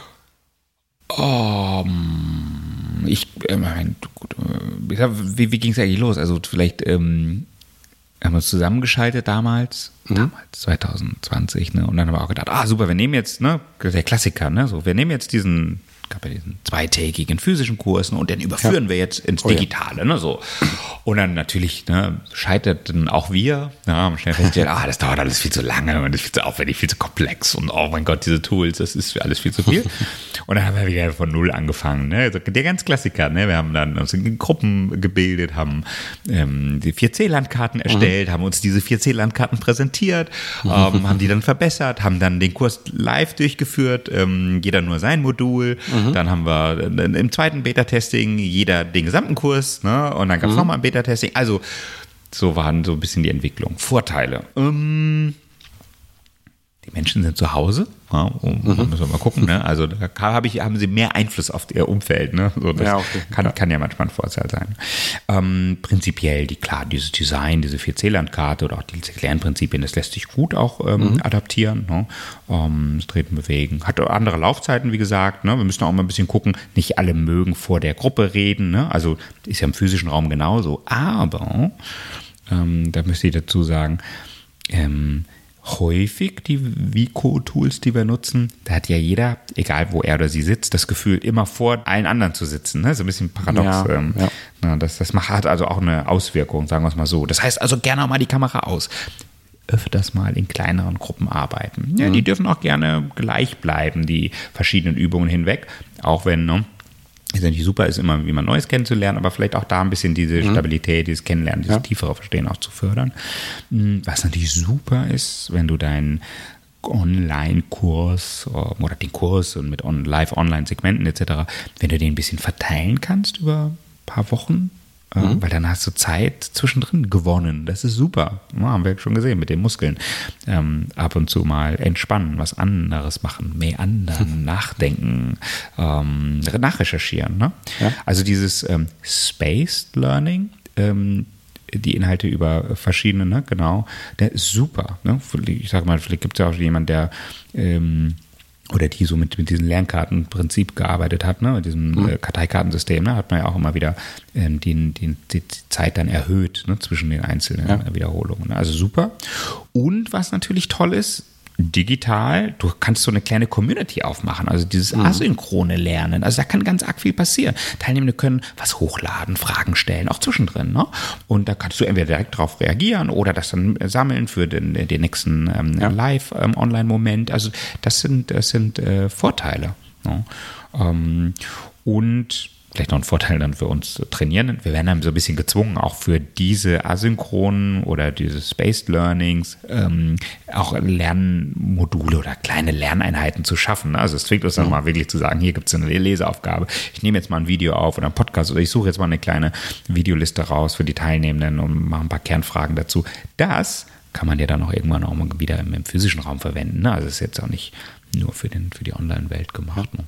Um, ich, äh, mein, gut, äh, wie, wie ging es eigentlich los? Also vielleicht ähm, haben wir uns zusammengeschaltet damals, mhm. damals 2020, ne? Und dann haben wir auch gedacht, ah super, wir nehmen jetzt, ne, der Klassiker, ne, so, wir nehmen jetzt diesen gab ja diesen zweitägigen physischen Kurs ne, und den überführen ja. wir jetzt ins Digitale. Oh, ja. ne, so. Und dann natürlich ne, scheiterten auch wir. Ja, haben schnell festgestellt, ah, das dauert alles viel zu lange und das ist viel zu aufwendig, viel zu komplex und oh mein Gott, diese Tools, das ist alles viel zu viel. <laughs> und dann haben wir wieder von Null angefangen. Ne? Also der ganz Klassiker. Ne? Wir haben dann uns in Gruppen gebildet, haben ähm, die 4C-Landkarten erstellt, mhm. haben uns diese 4C-Landkarten präsentiert, ähm, haben die dann verbessert, haben dann den Kurs live durchgeführt, ähm, jeder nur sein Modul. Mhm. Dann haben wir im zweiten Beta-Testing jeder den gesamten Kurs, ne? Und dann gab es mhm. nochmal ein Beta-Testing. Also, so waren so ein bisschen die Entwicklung. Vorteile. Ähm, die Menschen sind zu Hause. Ja, und mhm. müssen wir mal gucken. Ne? Also da hab ich, haben sie mehr Einfluss auf ihr Umfeld. Ne? So, das ja, okay. kann, kann ja manchmal ein Vorteil sein. Ähm, prinzipiell, die, klar, dieses Design, diese 4C-Landkarte oder auch diese Lernprinzipien, das lässt sich gut auch ähm, mhm. adaptieren. Ne? Ähm, das Treten, Bewegen. Hat andere Laufzeiten, wie gesagt. Ne? Wir müssen auch mal ein bisschen gucken. Nicht alle mögen vor der Gruppe reden. Ne? Also ist ja im physischen Raum genauso. Aber ähm, da müsste ich dazu sagen, ähm, häufig die Vico-Tools, die wir nutzen, da hat ja jeder, egal wo er oder sie sitzt, das Gefühl, immer vor allen anderen zu sitzen. Ne? So ein bisschen paradox. Ja, ähm, ja. Na, das, das macht, hat also auch eine Auswirkung, sagen wir es mal so. Das heißt also gerne auch mal die Kamera aus. Öfters mal in kleineren Gruppen arbeiten. Ja, mhm. Die dürfen auch gerne gleich bleiben, die verschiedenen Übungen hinweg, auch wenn ne, ist natürlich super, ist immer, wie man Neues kennenzulernen, aber vielleicht auch da ein bisschen diese mhm. Stabilität, dieses Kennenlernen, dieses ja. tiefere Verstehen auch zu fördern. Hm, was natürlich super ist, wenn du deinen Online-Kurs ähm, oder den Kurs und mit Live-Online-Segmenten etc., wenn du den ein bisschen verteilen kannst über ein paar Wochen, mhm. weil dann hast du Zeit zwischendrin gewonnen. Das ist super. Ja, haben wir schon gesehen mit den Muskeln. Ähm, ab und zu mal entspannen, was anderes machen, mehr anderen, <laughs> nachdenken, ähm, nachrecherchieren. Ne? Ja. Also dieses ähm, Spaced Learning, ähm, die Inhalte über verschiedene, ne, genau, der ist super. Ne? Ich sage mal, vielleicht gibt es ja auch jemanden, der ähm, oder die so mit, mit diesem Lernkartenprinzip gearbeitet hat, ne, mit diesem mhm. äh, Karteikartensystem, ne, hat man ja auch immer wieder ähm, die, die, die Zeit dann erhöht ne, zwischen den einzelnen ja. Wiederholungen. Also super. Und was natürlich toll ist, digital, du kannst so eine kleine Community aufmachen, also dieses mhm. asynchrone Lernen. Also da kann ganz arg viel passieren. Teilnehmende können was hochladen, Fragen stellen, auch zwischendrin. Ne? Und da kannst du entweder direkt darauf reagieren oder das dann sammeln für den, den nächsten ähm, ja. Live-Online-Moment. Ähm, also das sind, das sind äh, Vorteile. Ne? Ähm, und vielleicht noch ein Vorteil dann für uns trainieren. Wir werden dann so ein bisschen gezwungen, auch für diese asynchronen oder diese Spaced Learnings ähm, auch Lernmodule oder kleine Lerneinheiten zu schaffen. Also es zwingt uns dann mhm. mal wirklich zu sagen, hier gibt es eine Leseaufgabe. Ich nehme jetzt mal ein Video auf oder einen Podcast oder ich suche jetzt mal eine kleine Videoliste raus für die Teilnehmenden und mache ein paar Kernfragen dazu. Das kann man ja dann auch irgendwann auch mal wieder im, im physischen Raum verwenden. Ne? Also es ist jetzt auch nicht nur für, den, für die Online-Welt gemacht. Ne?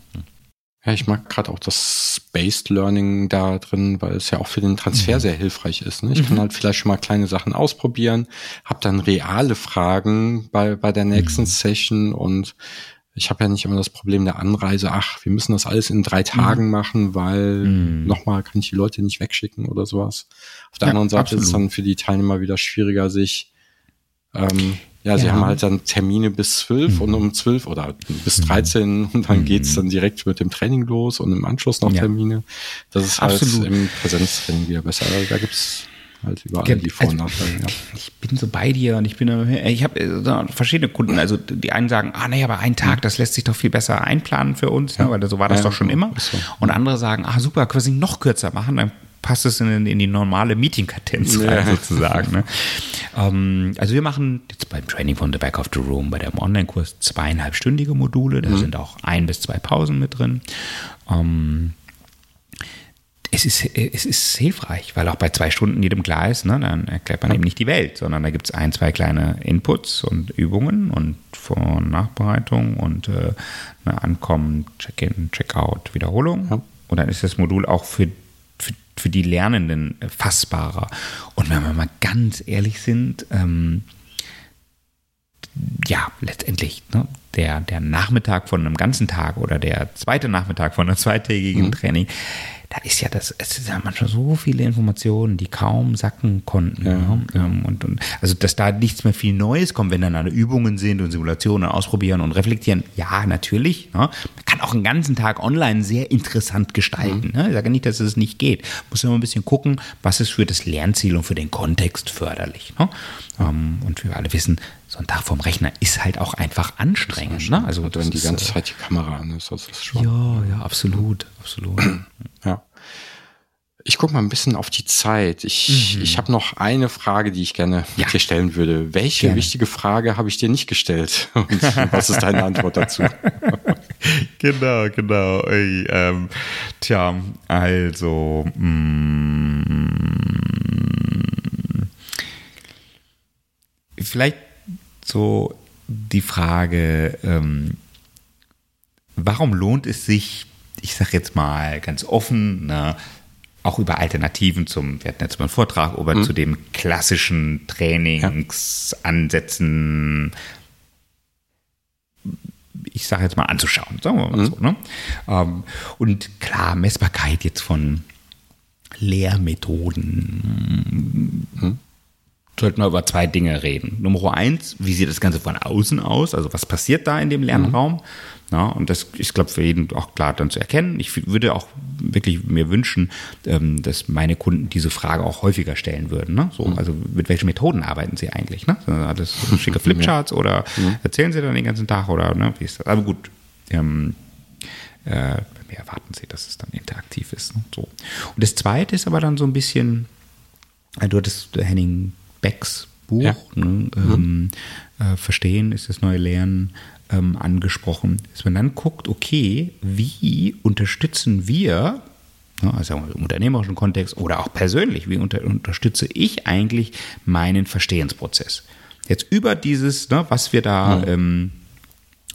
Ja, ich mag gerade auch das Spaced Learning da drin, weil es ja auch für den Transfer mhm. sehr hilfreich ist. Ne? Ich mhm. kann halt vielleicht schon mal kleine Sachen ausprobieren, habe dann reale Fragen bei, bei der nächsten mhm. Session und ich habe ja nicht immer das Problem der Anreise, ach, wir müssen das alles in drei Tagen mhm. machen, weil mhm. nochmal kann ich die Leute nicht wegschicken oder sowas. Auf der ja, anderen Seite absolut. ist es dann für die Teilnehmer wieder schwieriger, sich ähm, ja, sie ja. haben halt dann Termine bis zwölf mhm. und um zwölf oder bis mhm. dreizehn und dann mhm. geht's dann direkt mit dem Training los und im Anschluss noch ja. Termine. Das ist halt Absolut. im Präsenztraining wieder besser. Also da gibt's als über all die Vor- und also, Nachteile. Ja. Ich bin so bei dir und ich bin, ich habe äh, verschiedene Kunden. Also die einen sagen, ah nee, aber ein Tag, das lässt sich doch viel besser einplanen für uns, ja. ne, weil so war das doch schon immer. So. Und andere sagen, ah super, können wir es noch kürzer machen, dann passt es in, in die normale Meeting-Kadenz rein, sozusagen. Ne? <laughs> ähm, also wir machen jetzt beim Training von The Back of the Room, bei dem Online-Kurs zweieinhalbstündige Module, da mhm. sind auch ein bis zwei Pausen mit drin. Ähm, es ist, es ist hilfreich, weil auch bei zwei Stunden jedem klar ist, ne, dann erklärt man eben nicht die Welt, sondern da gibt es ein, zwei kleine Inputs und Übungen und Vor- und Nachbereitung und äh, Ankommen, Check-in, Check-out, Wiederholung. Ja. Und dann ist das Modul auch für, für, die Lernenden fassbarer. Und wenn wir mal ganz ehrlich sind, ähm, ja, letztendlich, ne, der, der Nachmittag von einem ganzen Tag oder der zweite Nachmittag von einem zweitägigen mhm. Training, da ist ja das, es sind ja manchmal so viele Informationen, die kaum sacken konnten. Ja. Ne? Ähm, und, und, also, dass da nichts mehr viel Neues kommt, wenn dann alle Übungen sind und Simulationen ausprobieren und reflektieren. Ja, natürlich. Ne? Man kann auch einen ganzen Tag online sehr interessant gestalten. Mhm. Ne? Ich sage nicht, dass es nicht geht. Muss immer ein bisschen gucken, was ist für das Lernziel und für den Kontext förderlich. Ne? Ähm, und wir alle wissen, so ein Tag vorm Rechner ist halt auch einfach anstrengend. Ne? Also wenn die ganze äh, Zeit die Kamera an ist, das ist schon. Ja, ja, absolut, absolut. <clears throat> ja. Ich gucke mal ein bisschen auf die Zeit. Ich, mhm. ich habe noch eine Frage, die ich gerne ja. dir stellen würde. Welche gerne. wichtige Frage habe ich dir nicht gestellt? <laughs> Und was ist deine Antwort dazu? <laughs> genau, genau. Ey, ähm, tja, also. Mm, vielleicht so die Frage, ähm, warum lohnt es sich, ich sage jetzt mal ganz offen, ne, auch über Alternativen zum, wir hatten jetzt mal einen Vortrag, über mhm. zu dem klassischen Trainingsansätzen, ich sage jetzt mal anzuschauen, sagen wir mal mhm. so. Ne? Ähm, und klar, Messbarkeit jetzt von Lehrmethoden, mhm sollten wir über zwei Dinge reden. Nummer eins, wie sieht das Ganze von außen aus? Also was passiert da in dem Lernraum? Mhm. Ja, und das ist, glaube ich, für jeden auch klar dann zu erkennen. Ich würde auch wirklich mir wünschen, ähm, dass meine Kunden diese Frage auch häufiger stellen würden. Ne? So, mhm. Also mit welchen Methoden arbeiten sie eigentlich? Ne? Sind alles <laughs> schicke Flipcharts oder mhm. erzählen sie dann den ganzen Tag oder ne? wie ist das? Aber gut, ähm, äh, mir erwarten sie, dass es dann interaktiv ist. Ne? So. Und das zweite ist aber dann so ein bisschen, äh, du hattest Henning Becks Buch, ja. ne, mhm. ähm, äh, Verstehen ist das neue Lernen, ähm, angesprochen. Dass man dann guckt, okay, wie unterstützen wir, ne, also im unternehmerischen Kontext oder auch persönlich, wie unter, unterstütze ich eigentlich meinen Verstehensprozess? Jetzt über dieses, ne, was wir da mhm. ähm,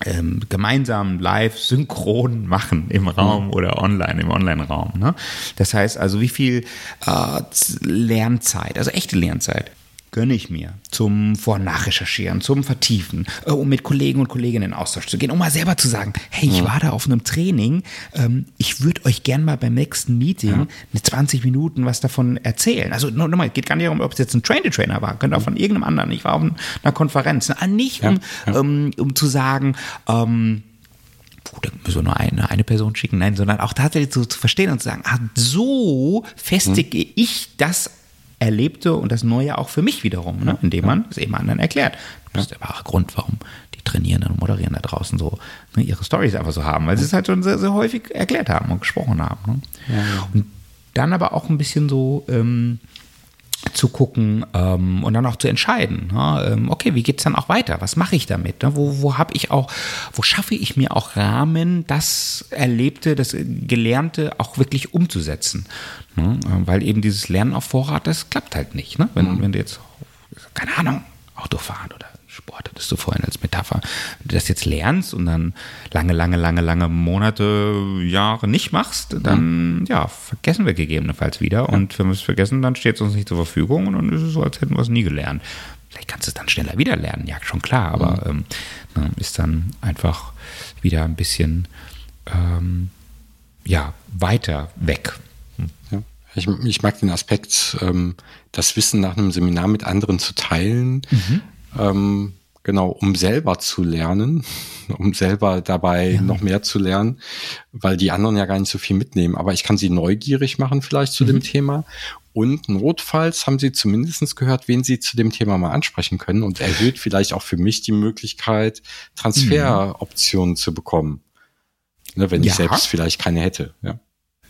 ähm, gemeinsam live synchron machen im Raum mhm. oder online, im Online-Raum. Ne? Das heißt also, wie viel äh, Lernzeit, also echte Lernzeit, gönne ich mir zum Vor- und Nachrecherchieren, zum Vertiefen, äh, um mit Kollegen und Kolleginnen in Austausch zu gehen, um mal selber zu sagen, hey, ich ja. war da auf einem Training, ähm, ich würde euch gern mal beim nächsten Meeting ja. eine 20 Minuten was davon erzählen. Also nochmal, geht gar nicht darum, ob es jetzt ein Train-the-Trainer war, könnte auch von irgendeinem anderen, ich war auf einer Konferenz, na, nicht um, ja. Um, um zu sagen, ähm, gut, dann müssen wir nur eine, eine Person schicken, nein, sondern auch tatsächlich so zu verstehen und zu sagen, ah, so festige hm. ich das Erlebte und das Neue auch für mich wiederum, ne? indem man es eben anderen erklärt. Das ist der wahre Grund, warum die Trainierenden und Moderieren da draußen so ne, ihre Stories einfach so haben, weil sie es halt schon sehr, sehr häufig erklärt haben und gesprochen haben. Ne? Ja, Und dann aber auch ein bisschen so ähm, zu gucken ähm, und dann auch zu entscheiden, ne? ähm, okay, wie geht es dann auch weiter? Was mache ich damit? Ne? Wo, wo habe ich auch, wo schaffe ich mir auch Rahmen, das Erlebte, das Gelernte auch wirklich umzusetzen? Ne? Ähm, weil eben dieses Lernen auf Vorrat, das klappt halt nicht. Ne? Wenn, mhm. wenn du jetzt, keine Ahnung, Auto fahren oder Sport hattest du vorhin als Metapher. Wenn du das jetzt lernst und dann lange, lange, lange, lange Monate, Jahre nicht machst, dann mhm. ja, vergessen wir gegebenenfalls wieder. Und wenn wir es vergessen, dann steht es uns nicht zur Verfügung und dann ist es so, als hätten wir es nie gelernt. Vielleicht kannst du es dann schneller wieder lernen, ja, schon klar, aber mhm. ähm, ist dann einfach wieder ein bisschen ähm, ja, weiter weg. Ja. Ich, ich, mag den Aspekt, ähm, das Wissen nach einem Seminar mit anderen zu teilen. Mhm ähm, genau, um selber zu lernen, <laughs> um selber dabei ja. noch mehr zu lernen, weil die anderen ja gar nicht so viel mitnehmen. Aber ich kann sie neugierig machen vielleicht zu mhm. dem Thema Und notfalls haben sie zumindest gehört, wen sie zu dem Thema mal ansprechen können und erhöht vielleicht auch für mich die Möglichkeit, Transferoptionen mhm. zu bekommen. Ne, wenn ja. ich selbst vielleicht keine hätte. Ja.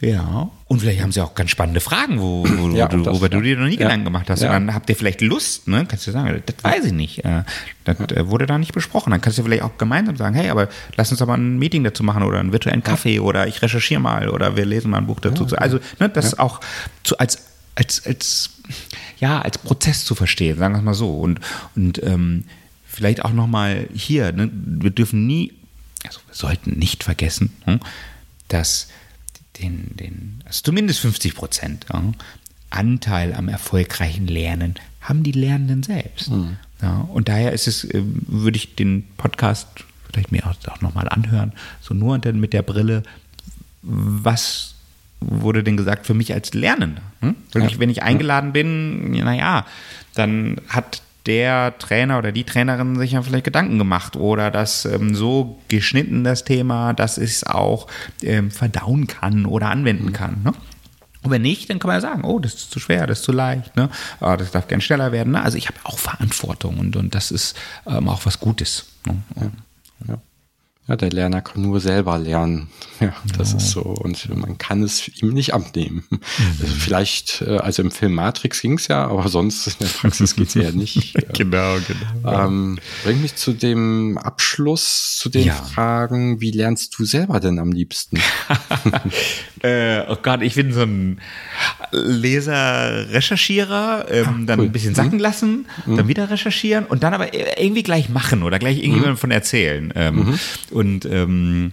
Ja. Und vielleicht haben sie auch ganz spannende Fragen, wo, wo, <clears throat> ja, du, worüber ja. du dir noch nie Gedanken gemacht hast. Und dann habt ihr vielleicht Lust, ne? Kannst du sagen, das weiß ich nicht. Äh, das äh, wurde da nicht besprochen. Dann kannst du vielleicht auch gemeinsam sagen, hey, aber lass uns aber ein Meeting dazu machen oder einen virtuellen Kaffee oder ich recherchiere mal oder wir lesen mal ein Buch dazu. Also, ne, das auch zu, als, als, als, ja, als Prozess zu verstehen, sagen wir es mal so. Und, und ähm, vielleicht auch nochmal hier, ne? wir dürfen nie, also wir sollten nicht vergessen, hm, dass den, den also zumindest 50 Prozent ja, Anteil am erfolgreichen Lernen haben die Lernenden selbst. Mhm. Ja, und daher ist es, äh, würde ich den Podcast vielleicht mir auch, auch nochmal anhören, so nur dann mit der Brille, was wurde denn gesagt für mich als Lernender? Hm? Ja. Ich, wenn ich eingeladen bin, naja, dann hat der Trainer oder die Trainerin sich ja vielleicht Gedanken gemacht oder das ähm, so geschnitten, das Thema, dass es auch ähm, verdauen kann oder anwenden mhm. kann. Ne? Und wenn nicht, dann kann man ja sagen, oh, das ist zu schwer, das ist zu leicht, ne? Oh, das darf gern schneller werden. Ne? Also ich habe auch Verantwortung und, und das ist ähm, auch was Gutes. Ne? Ja. Ja. Ja, der Lerner kann nur selber lernen. Ja, das ja. ist so. Und man kann es ihm nicht abnehmen. Mhm. Also vielleicht, äh, also im Film Matrix ging es ja, aber sonst in der Praxis geht es ja nicht. <laughs> genau, genau. Ähm, bringt mich zu dem Abschluss, zu den ja. Fragen, wie lernst du selber denn am liebsten? <laughs> äh, oh Gott, ich bin so ein Leser-Recherchierer, ähm, ah, dann cool. ein bisschen sacken mhm. lassen, mhm. dann wieder recherchieren und dann aber irgendwie gleich machen oder gleich irgendjemandem mhm. von erzählen. Ähm, mhm. Und ähm,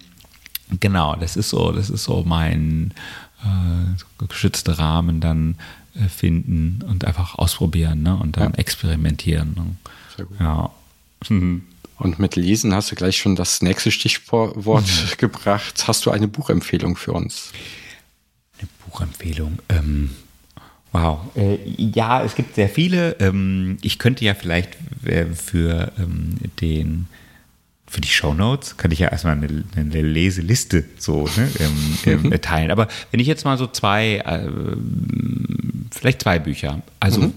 genau, das ist so, das ist so mein äh, geschützter Rahmen dann äh, finden und einfach ausprobieren ne? und dann ja. experimentieren. Ne? Sehr gut. Ja. Und mit Lesen hast du gleich schon das nächste Stichwort mhm. gebracht. Hast du eine Buchempfehlung für uns? Eine Buchempfehlung. Ähm, wow. Äh, ja, es gibt sehr viele. Ähm, ich könnte ja vielleicht äh, für ähm, den für die Shownotes kann ich ja erstmal eine, eine Leseliste so ne, ähm, mhm. <laughs> teilen. Aber wenn ich jetzt mal so zwei, äh, vielleicht zwei Bücher, also mhm.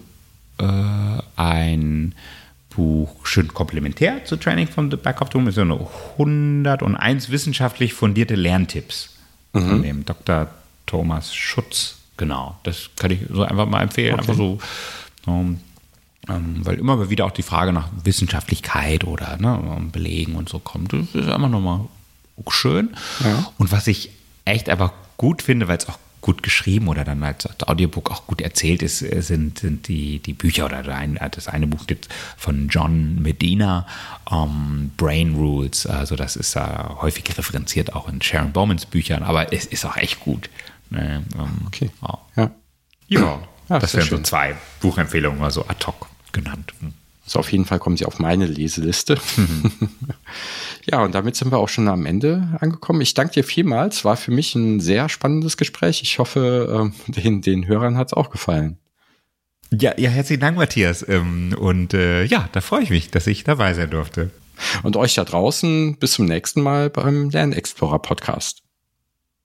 äh, ein Buch schön komplementär zu Training from the Back of the Room, ist so eine 101 wissenschaftlich fundierte Lerntipps mhm. von dem Dr. Thomas Schutz. Genau, das kann ich so einfach mal empfehlen. Okay. Einfach so. Um, ähm, weil immer wieder auch die Frage nach Wissenschaftlichkeit oder ne, Belegen und so kommt. Das ist einfach nochmal schön. Ja. Und was ich echt einfach gut finde, weil es auch gut geschrieben oder dann als Audiobook auch gut erzählt ist, äh, sind, sind die, die Bücher oder das eine Buch gibt von John Medina, um, ähm, Brain Rules. Also das ist uh, häufig referenziert auch in Sharon Bowmans Büchern, aber es ist auch echt gut. Um, ähm, okay. Ja. ja. ja. <clears throat> das wären so zwei Buchempfehlungen, also ad hoc genannt. Also auf jeden Fall kommen sie auf meine Leseliste. <laughs> ja, und damit sind wir auch schon am Ende angekommen. Ich danke dir vielmals. War für mich ein sehr spannendes Gespräch. Ich hoffe, ähm, <laughs> den, den Hörern hat es auch gefallen. Ja, ja, herzlichen Dank, Matthias. Ähm, und äh, ja, da freue ich mich, dass ich dabei sein durfte. Und euch da draußen bis zum nächsten Mal beim Lernexplorer Podcast.